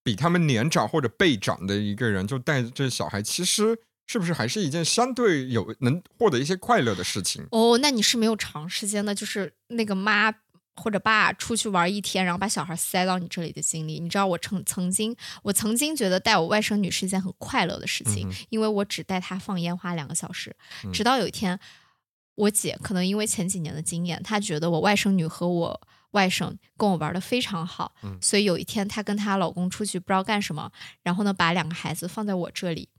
比他们年长或者辈长的一个人，就带着小孩，其实是不是还是一件相对有能获得一些快乐的事情？哦，那你是没有长时间的，就是那个妈或者爸出去玩一天，然后把小孩塞到你这里的经历。你知道，我曾曾经，我曾经觉得带我外甥女是一件很快乐的事情，因为我只带她放烟花两个小时。直到有一天，我姐可能因为前几年的经验，她觉得我外甥女和我。外甥跟我玩的非常好，所以有一天她跟她老公出去不知道干什么，然后呢把两个孩子放在我这里，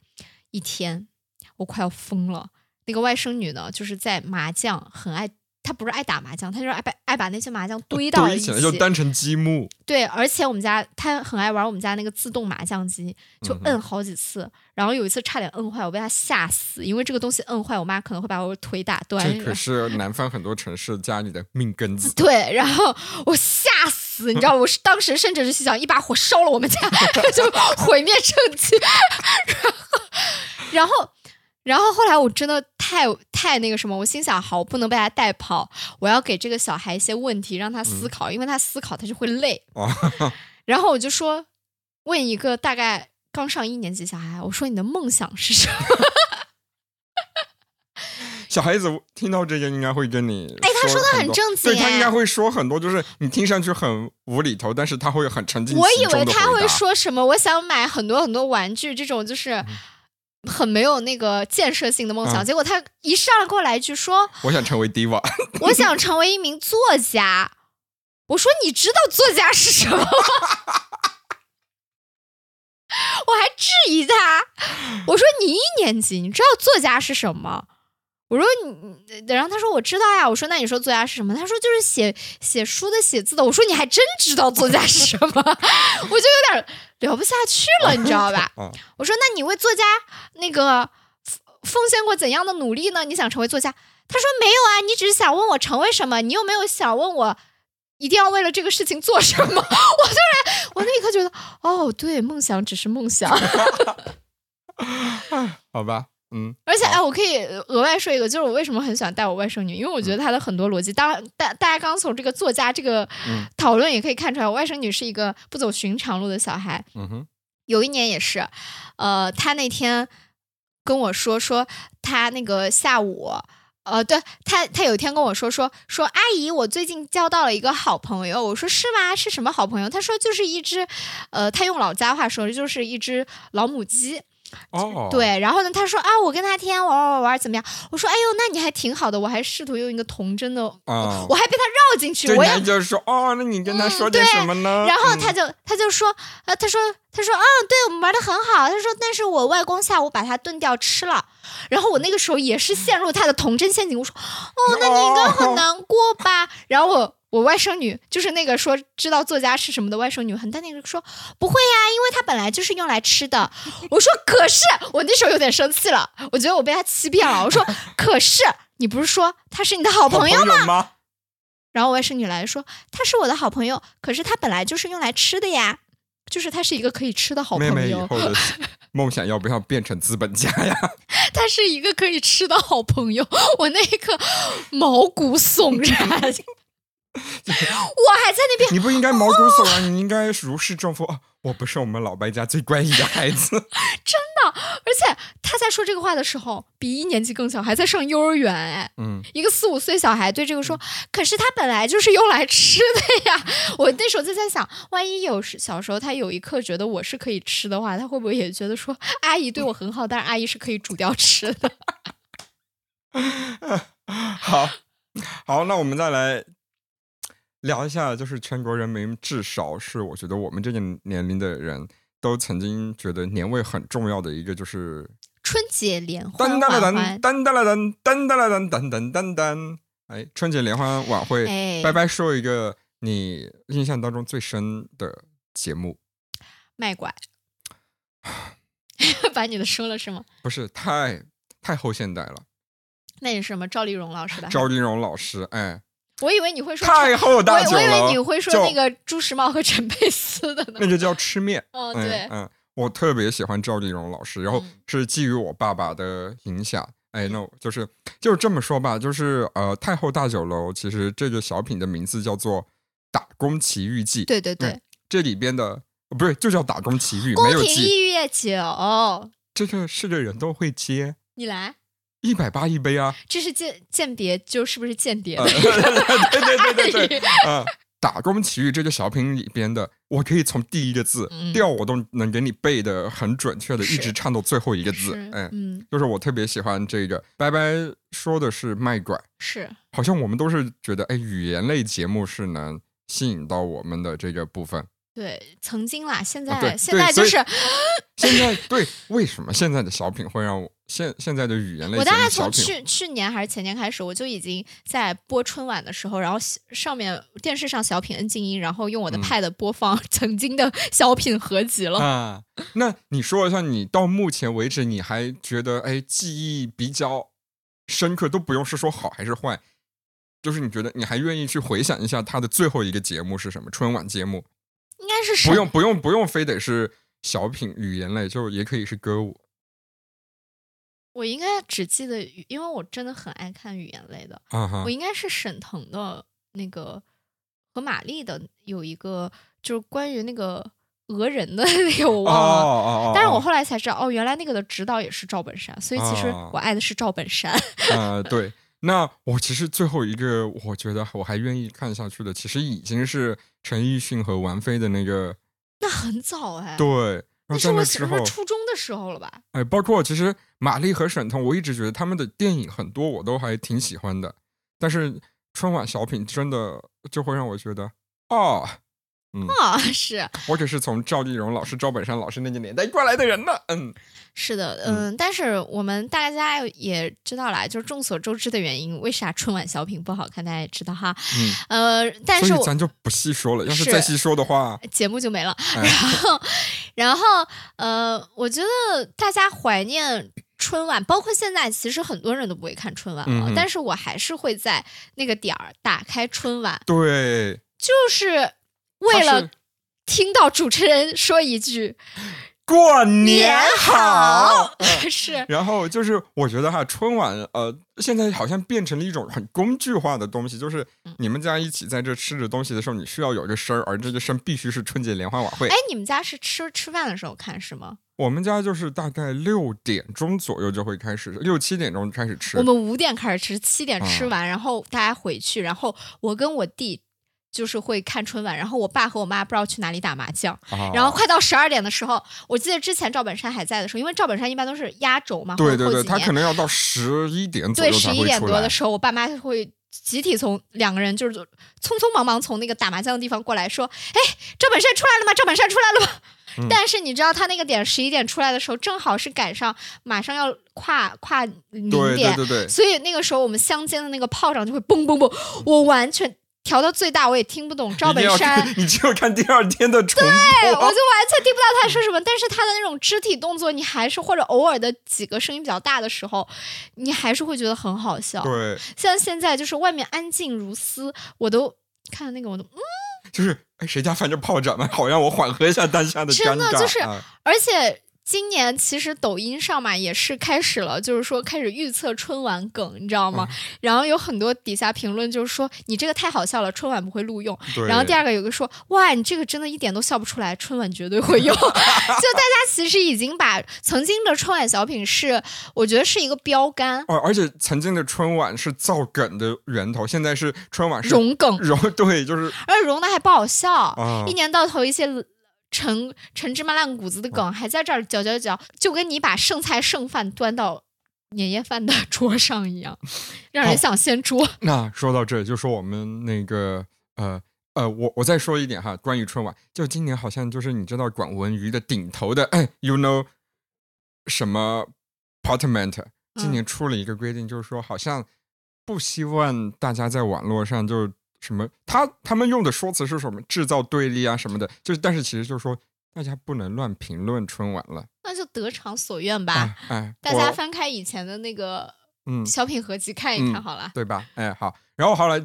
一天我快要疯了。那个外甥女呢，就是在麻将很爱。他不是爱打麻将，他就是爱把爱把那些麻将堆到一起，就当成积木。对，而且我们家他很爱玩我们家那个自动麻将机，就摁好几次，然后有一次差点摁坏，我被他吓死，因为这个东西摁坏，我妈可能会把我腿打断。这可是南方很多城市家里的命根子。对，然后我吓死，你知道，我是当时甚至是想一把火烧了我们家，就毁灭证据。然后，然后。然后后来我真的太太那个什么，我心想好，我不能被他带跑，我要给这个小孩一些问题让他思考，因为他思考他就会累。然后我就说，问一个大概刚上一年级小孩，我说你的梦想是什么？小孩子听到这些应该会跟你，哎，他说的很正经，对他应该会说很多，就是你听上去很无厘头，但是他会很沉浸。我以为他会说什么，我想买很多很多玩具，这种就是。很没有那个建设性的梦想，结果他一上来过来一句说：“我想成为 diva，我想成为一名作家。”我说：“你知道作家是什么吗？” 我还质疑他，我说：“你一年级，你知道作家是什么？”我说你，然后他说我知道呀。我说那你说作家是什么？他说就是写写书的、写字的。我说你还真知道作家是什么？我就有点聊不下去了，你知道吧？我说那你为作家那个奉献过怎样的努力呢？你想成为作家？他说没有啊，你只是想问我成为什么，你又没有想问我一定要为了这个事情做什么。我突然，我那一刻觉得，哦，对，梦想只是梦想。好吧。嗯，而且哎，我可以额外说一个，就是我为什么很喜欢带我外甥女，因为我觉得她的很多逻辑，当大大家刚从这个作家这个讨论也可以看出来，我外甥女是一个不走寻常路的小孩。嗯哼，有一年也是，呃，她那天跟我说说，她那个下午，呃，对她，她有一天跟我说说说，阿姨，我最近交到了一个好朋友。我说是吗？是什么好朋友？她说就是一只，呃，她用老家话说，就是一只老母鸡。哦，对，然后呢？他说啊，我跟他天天玩玩玩玩，怎么样？我说，哎呦，那你还挺好的。我还试图用一个童真的，我还被他绕进去。我也就是说，哦，那你跟他说点什么呢？然后他就他就说，呃，他说他说，嗯，对我们玩的很好。他说，但是我外公下午把它炖掉吃了。然后我那个时候也是陷入他的童真陷阱。我说，哦，那你应该很难过吧？然后我。我外甥女就是那个说知道作家是什么的外甥女，很淡定的说不会呀，因为它本来就是用来吃的。我说可是我那时候有点生气了，我觉得我被他欺骗了。我说可是你不是说他是你的好朋友吗？然后我外甥女来说他是我的好朋友，可是他本来就是用来吃的呀，就是他是一个可以吃的好朋友。妹妹以后的 梦想要不要变成资本家呀？他是一个可以吃的好朋友，我那一刻毛骨悚然。我还在那边，你不应该毛骨悚然，你应该如释重负啊！我不是我们老白家最乖异的孩子，真的。而且他在说这个话的时候，比一年级更小，还在上幼儿园。哎，嗯，一个四五岁小孩对这个说：“可是他本来就是用来吃的呀。”我那时候就在想，万一有时小时候他有一刻觉得我是可以吃的话，他会不会也觉得说阿姨对我很好，但是阿姨是可以煮掉吃的？好好，那我们再来。聊一下，就是全国人民，至少是我觉得我们这个年龄的人都曾经觉得年味很重要的一个，就是春节联欢晚会。噔噔了噔，噔噔了噔，噔噔噔噔。哎，春节联欢晚会，拜拜，说一个你印象当中最深的节目。卖拐，把你的说了是吗？不是，太太后现代了。那你是什么？赵丽蓉老师的？赵丽蓉老师，哎。我以为你会说太后大酒楼我以为你会说那个朱时茂和陈佩斯的呢。那就叫吃面。哦，对，嗯，我特别喜欢赵丽蓉老师，然后是基于我爸爸的影响。哎，no，就是就是这么说吧，就是呃，太后大酒楼其实这个小品的名字叫做《打工奇遇记》。对对对，这里边的不是就叫《打工奇遇》，没有记。一月酒，这个是个人都会接。你来。一百八一杯啊！这是间间谍，就是不是间谍？对对对对对。啊，打工奇遇这个小品里边的，我可以从第一个字调我都能给你背的很准确的，一直唱到最后一个字。哎，嗯，就是我特别喜欢这个。拜拜说的是卖拐，是好像我们都是觉得，哎，语言类节目是能吸引到我们的这个部分。对，曾经啦，现在现在就是现在对，为什么现在的小品会让我现现在的语言类？我大概从去去年还是前年开始，我就已经在播春晚的时候，然后上面电视上小品摁静音，然后用我的 Pad 播放 曾经的小品合集了。啊，那你说一下，你到目前为止你还觉得哎记忆比较深刻，都不用是说好还是坏，就是你觉得你还愿意去回想一下他的最后一个节目是什么春晚节目？应该是不用不用不用，非得是小品语言类，就也可以是歌舞。我应该只记得，因为我真的很爱看语言类的。我应该是沈腾的那个和马丽的有一个，就是关于那个讹人的那个，我忘了。但是我后来才知道，哦，原来那个的指导也是赵本山，所以其实我爱的是赵本山。啊，对。那我其实最后一个，我觉得我还愿意看下去的，其实已经是陈奕迅和王菲的那个。那很早哎。对，那是我是初中的时候了吧？哎，包括其实马丽和沈腾，我一直觉得他们的电影很多我都还挺喜欢的，但是春晚小品真的就会让我觉得，哦。啊，是我只是从赵丽蓉老师、赵本山老师那个年代过来的人呢。嗯，是的，嗯，但是我们大家也知道啦，就是众所周知的原因，为啥春晚小品不好看，大家也知道哈。嗯，呃，但是咱就不细说了，要是再细说的话，节目就没了。然后，然后，呃，我觉得大家怀念春晚，包括现在，其实很多人都不会看春晚了，但是我还是会在那个点儿打开春晚。对，就是。为了听到主持人说一句“过年好”，是。然后就是，我觉得哈，春晚呃，现在好像变成了一种很工具化的东西，就是你们家一起在这吃着东西的时候，你需要有一个声儿，而这个声必须是春节联欢晚会。哎，你们家是吃吃饭的时候看是吗？我们家就是大概六点钟左右就会开始，六七点钟开始吃。我们五点开始吃，七点吃完，然后大家回去，然后我跟我弟。就是会看春晚，然后我爸和我妈不知道去哪里打麻将，然后快到十二点的时候，我记得之前赵本山还在的时候，因为赵本山一般都是压轴嘛，对对对，他可能要到十一点左右对，十一点多的时候，我爸妈会集体从两个人就是匆匆忙忙从那个打麻将的地方过来说：“哎，赵本山出来了吗？赵本山出来了吗？”但是你知道他那个点十一点出来的时候，正好是赶上马上要跨跨零点，对对对，所以那个时候我们乡间的那个炮仗就会嘣嘣嘣，我完全。调到最大，我也听不懂赵本山。你只有看第二天的重播，对我就完全听不到他说什么。但是他的那种肢体动作，你还是或者偶尔的几个声音比较大的时候，你还是会觉得很好笑。对，像现在就是外面安静如斯，我都看那个，我都嗯，就是哎，谁家放着炮仗嘛，好让我缓和一下当下的尴尬。真的就是，而且。今年其实抖音上嘛也是开始了，就是说开始预测春晚梗，你知道吗？然后有很多底下评论就是说你这个太好笑了，春晚不会录用。然后第二个有个说哇，你这个真的一点都笑不出来，春晚绝对会用。就大家其实已经把曾经的春晚小品是，我觉得是一个标杆。哦，而且曾经的春晚是造梗的源头，现在是春晚是融梗，融对，就是而且融的还不好笑，一年到头一些。陈陈芝麻烂谷子的梗还在这儿嚼嚼嚼，就跟你把剩菜剩饭端到年夜饭的 桌上一样，让人想掀桌。那说到这，就说我们那个呃呃，我我再说一点哈，关于春晚，就今年好像就是你知道管文娱的顶头的，you know 什么 parliament，今年出了一个规定，就是说好像不希望大家在网络上就。什么？他他们用的说辞是什么？制造对立啊什么的，就是，但是其实就是说，大家不能乱评论春晚了。那就得偿所愿吧。哎，大家翻开以前的那个嗯小品合集看一看好了，对吧？哎，好。然后后来，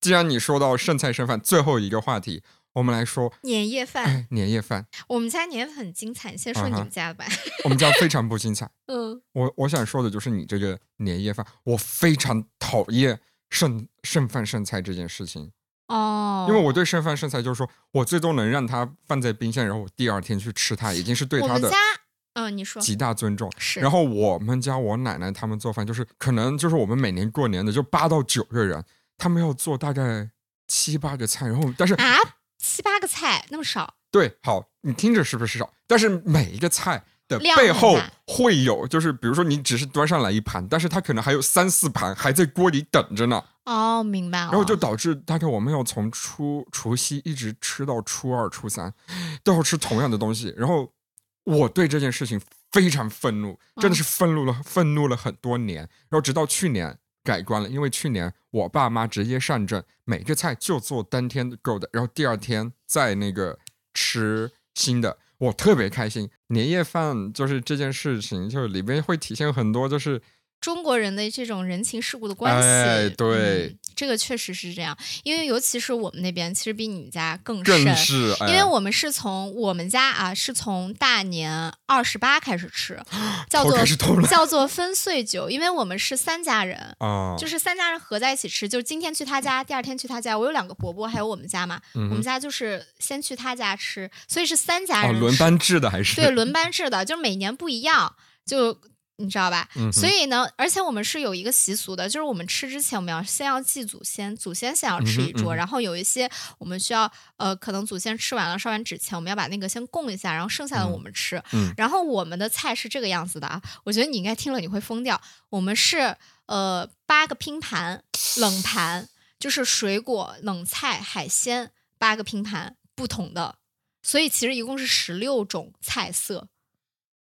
既然你说到剩菜剩饭，最后一个话题，我们来说年夜饭。年夜饭，我们家年夜饭很精彩，先说你们家的吧。我们家非常不精彩。嗯，我我想说的就是你这个年夜饭，我非常讨厌。剩剩饭剩菜这件事情哦，因为我对剩饭剩菜就是说我最多能让它放在冰箱，然后我第二天去吃它，已经是对它的家嗯你说极大尊重。是，然后我们家我奶奶他们做饭就是可能就是我们每年过年的就八到九个人，他们要做大概七八个菜，然后但是啊七八个菜那么少？对，好，你听着是不是少？但是每一个菜的背后会有，就是比如说你只是端上来一盘，但是它可能还有三四盘还在锅里等着呢。哦，明白了。然后就导致大概我们要从初除夕一直吃到初二、初三，都要吃同样的东西。然后我对这件事情非常愤怒，真的是愤怒了，愤怒了很多年。然后直到去年改观了，因为去年我爸妈直接上阵，每个菜就做当天够的，然后第二天再那个吃新的。我特别开心，年夜饭就是这件事情，就是里边会体现很多，就是中国人的这种人情世故的关系。对。这个确实是这样，因为尤其是我们那边，其实比你们家更深，因为我们是从我们家啊，是从大年二十八开始吃，叫做叫做分岁酒，因为我们是三家人啊，就是三家人合在一起吃，就是今天去他家，第二天去他家。我有两个伯伯，还有我们家嘛，我们家就是先去他家吃，所以是三家人轮班制的还是对轮班制的，就是每年不一样就。你知道吧？所以呢，而且我们是有一个习俗的，就是我们吃之前，我们要先要祭祖先，祖先先要吃一桌，然后有一些我们需要，呃，可能祖先吃完了烧完纸钱，我们要把那个先供一下，然后剩下的我们吃。然后我们的菜是这个样子的啊，我觉得你应该听了你会疯掉。我们是呃八个拼盘，冷盘就是水果、冷菜、海鲜八个拼盘不同的，所以其实一共是十六种菜色，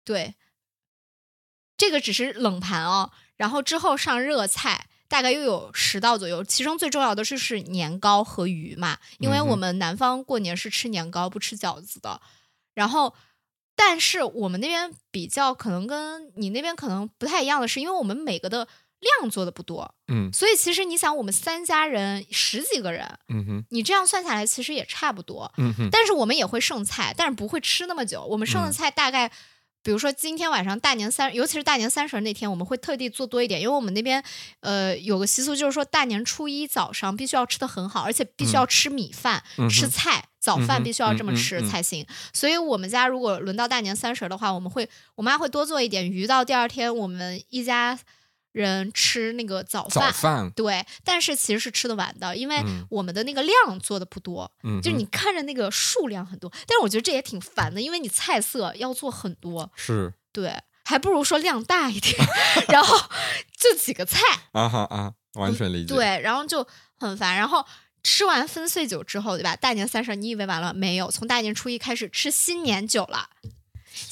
对。这个只是冷盘哦，然后之后上热菜，大概又有十道左右。其中最重要的就是年糕和鱼嘛，因为我们南方过年是吃年糕不吃饺子的。然后，但是我们那边比较可能跟你那边可能不太一样的是，因为我们每个的量做的不多，嗯，所以其实你想，我们三家人十几个人，嗯哼，你这样算下来其实也差不多，嗯哼。但是我们也会剩菜，但是不会吃那么久。我们剩的菜大概。比如说今天晚上大年三，尤其是大年三十那天，我们会特地做多一点，因为我们那边呃有个习俗，就是说大年初一早上必须要吃的很好，而且必须要吃米饭、吃菜，早饭必须要这么吃才行。所以我们家如果轮到大年三十的话，我们会我妈会多做一点鱼，到第二天我们一家。人吃那个早饭，对，但是其实是吃得晚的，因为我们的那个量做的不多，嗯，就是你看着那个数量很多，但是我觉得这也挺烦的，因为你菜色要做很多，是，对，还不如说量大一点，然后就几个菜，啊哈啊，完全理解，对，然后就很烦，然后吃完分岁酒之后，对吧？大年三十你以为完了没有？从大年初一开始吃新年酒了。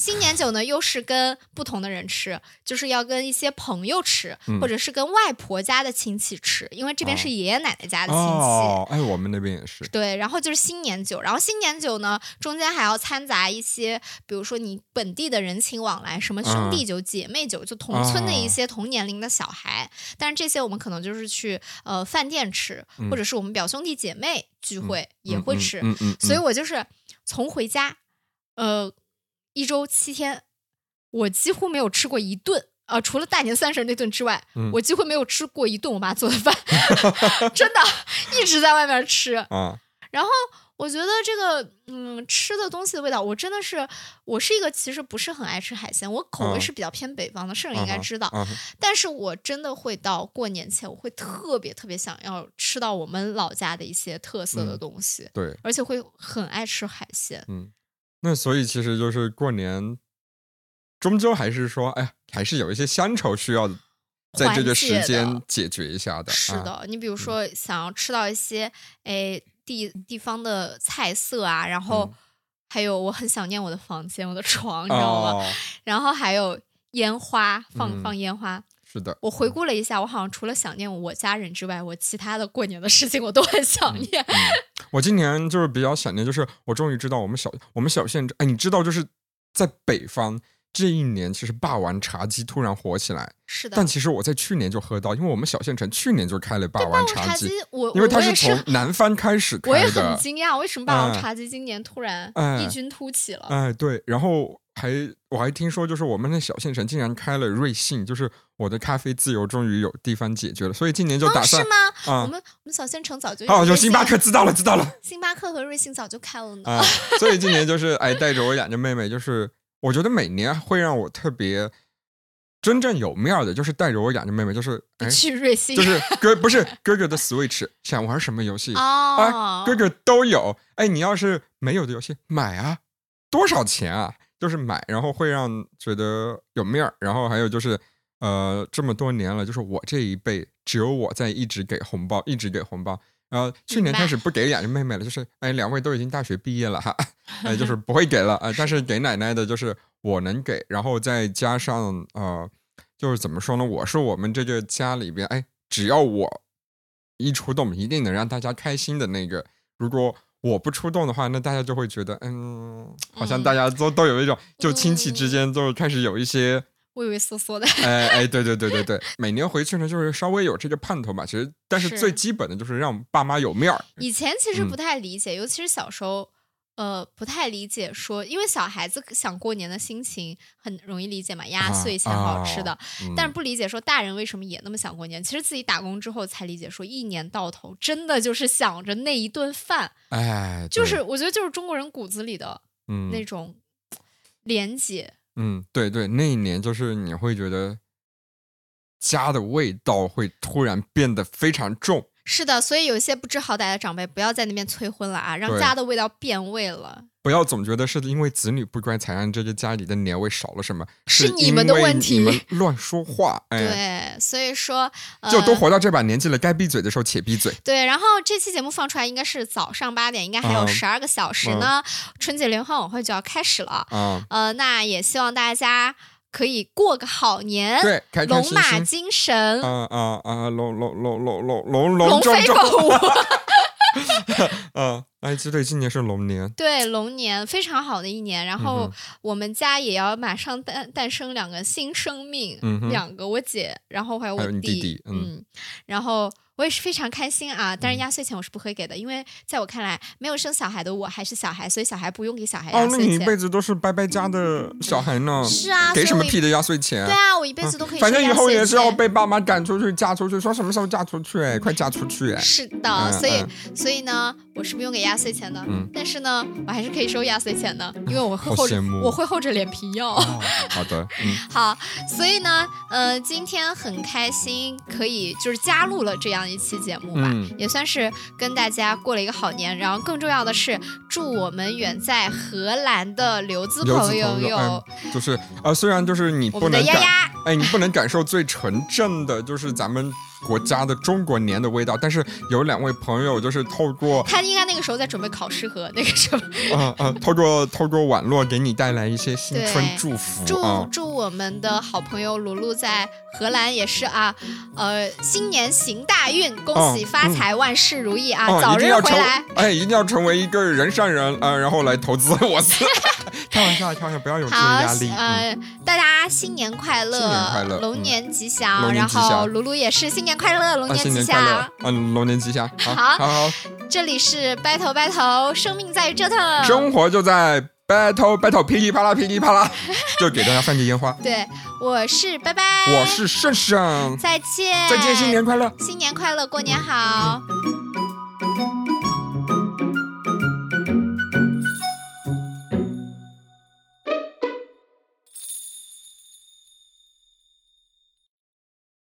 新年酒呢，又是跟不同的人吃，就是要跟一些朋友吃，或者是跟外婆家的亲戚吃，因为这边是爷爷奶奶家的亲戚。哎，我们那边也是。对，然后就是新年酒，然后新年酒呢，中间还要掺杂一些，比如说你本地的人情往来，什么兄弟酒、姐妹酒，就同村的一些同年龄的小孩。但是这些我们可能就是去呃饭店吃，或者是我们表兄弟姐妹聚会也会吃。嗯嗯。所以我就是从回家，呃。一周七天，我几乎没有吃过一顿啊，除了大年三十那顿之外，我几乎没有吃过一顿我妈做的饭，真的一直在外面吃啊。然后我觉得这个嗯，吃的东西的味道，我真的是，我是一个其实不是很爱吃海鲜，我口味是比较偏北方的，圣人应该知道。但是我真的会到过年前，我会特别特别想要吃到我们老家的一些特色的东西，对，而且会很爱吃海鲜，嗯。那所以其实就是过年，终究还是说，哎，还是有一些乡愁需要在这个时间解决一下的。是的，你比如说想要吃到一些哎地地方的菜色啊，然后还有我很想念我的房间、我的床，你知道吗？然后还有烟花，放放烟花。是的，我回顾了一下，我好像除了想念我家人之外，我其他的过年的事情我都很想念。我今年就是比较想念，就是我终于知道我们小我们小县城，哎，你知道就是在北方这一年，其实霸王茶姬突然火起来。是的，但其实我在去年就喝到，因为我们小县城去年就开了霸王茶姬，我因为它是从南方开始开的。我也很惊讶，为什么霸王茶姬今年突然异军突起了？哎，对，然后。还我还听说，就是我们那小县城竟然开了瑞幸，就是我的咖啡自由终于有地方解决了，所以今年就打算是吗？啊，我们我们小县城早就哦，有星巴克，知道了知道了，星巴克和瑞幸早就开了呢。啊，所以今年就是哎，带着我两个妹妹，就是我觉得每年会让我特别真正有面的，就是带着我养着妹妹，就是去瑞幸，就是哥不是哥哥的 Switch 想玩什么游戏哦，哥哥都有，哎，你要是没有的游戏买啊，多少钱啊？就是买，然后会让觉得有面儿，然后还有就是，呃，这么多年了，就是我这一辈只有我在一直给红包，一直给红包。然后去年开始不给两个妹妹了，就是哎，两位都已经大学毕业了哈，哎，就是 不会给了啊。但是给奶奶的就是我能给，然后再加上呃，就是怎么说呢？我是我们这个家里边，哎，只要我一出动，一定能让大家开心的那个。如果我不出动的话，那大家就会觉得，嗯，好像大家都都有一种，就亲戚之间就开始有一些。畏畏缩缩的，哎哎，对对对对对，每年回去呢，就是稍微有这个盼头吧。其实，但是最基本的就是让爸妈有面儿。以前其实不太理解，尤其是小时候，呃，不太理解说，因为小孩子想过年的心情很容易理解嘛，压岁钱好吃的，但是不理解说大人为什么也那么想过年。其实自己打工之后才理解，说一年到头真的就是想着那一顿饭，哎，就是我觉得就是中国人骨子里的那种连结。嗯，对对，那一年就是你会觉得家的味道会突然变得非常重。是的，所以有些不知好歹的长辈不要在那边催婚了啊，让家的味道变味了。不要总觉得是因为子女不乖才让这个家里的年味少了什么，是你们的问题。你们乱说话，对，所以说就都活到这把年纪了，该闭嘴的时候且闭嘴。对，然后这期节目放出来应该是早上八点，应该还有十二个小时呢，春节联欢晚会就要开始了。嗯，呃，那也希望大家可以过个好年，对，龙马精神，啊啊啊，龙龙龙龙龙龙龙飞凤舞。嗯，哎，对，今年是龙年，对，龙年非常好的一年。然后我们家也要马上诞诞生两个新生命，嗯两个我姐，然后还有我弟，嗯，然后。我也是非常开心啊！但是压岁钱我是不会给的，因为在我看来，没有生小孩的我还是小孩，所以小孩不用给小孩压岁钱。哦，那你一辈子都是拜拜家的小孩呢？是啊，给什么屁的压岁钱？对啊，我一辈子都可以。反正以后也是要被爸妈赶出去，嫁出去，说什么时候嫁出去？哎，快嫁出去！是的，所以所以呢，我是不用给压岁钱的。嗯，但是呢，我还是可以收压岁钱的，因为我会厚着，我会厚着脸皮要。好的，嗯，好，所以呢，呃，今天很开心，可以就是加入了这样一期节目吧。嗯，也算是跟大家过了一个好年，然后更重要的是，祝我们远在荷兰的刘子朋友有，就是呃，虽然就是你不能感，哎，你不能感受最纯正的，就是咱们。国家的中国年的味道，但是有两位朋友就是透过他应该那个时候在准备考试和那个什么，嗯 嗯，透过透过网络给你带来一些新春祝福，祝祝我们的好朋友鲁鲁在荷兰也是啊，呃，新年行大运，恭喜发财，万事如意啊，早日回来，哎，一定要成为一个人上人啊，然后来投资我司。开玩笑，开玩笑，不要有这个压力。呃，大家新年快乐，新年快乐，龙年吉祥。然后卢卢也是新年快乐，龙年吉祥。嗯，龙年吉祥。好，好，这里是 battle battle，生命在于折腾，生活就在 battle battle，噼里啪啦，噼里啪啦，就给大家放个烟花。对，我是拜拜，我是胜胜，再见，再见，新年快乐，新年快乐，过年好。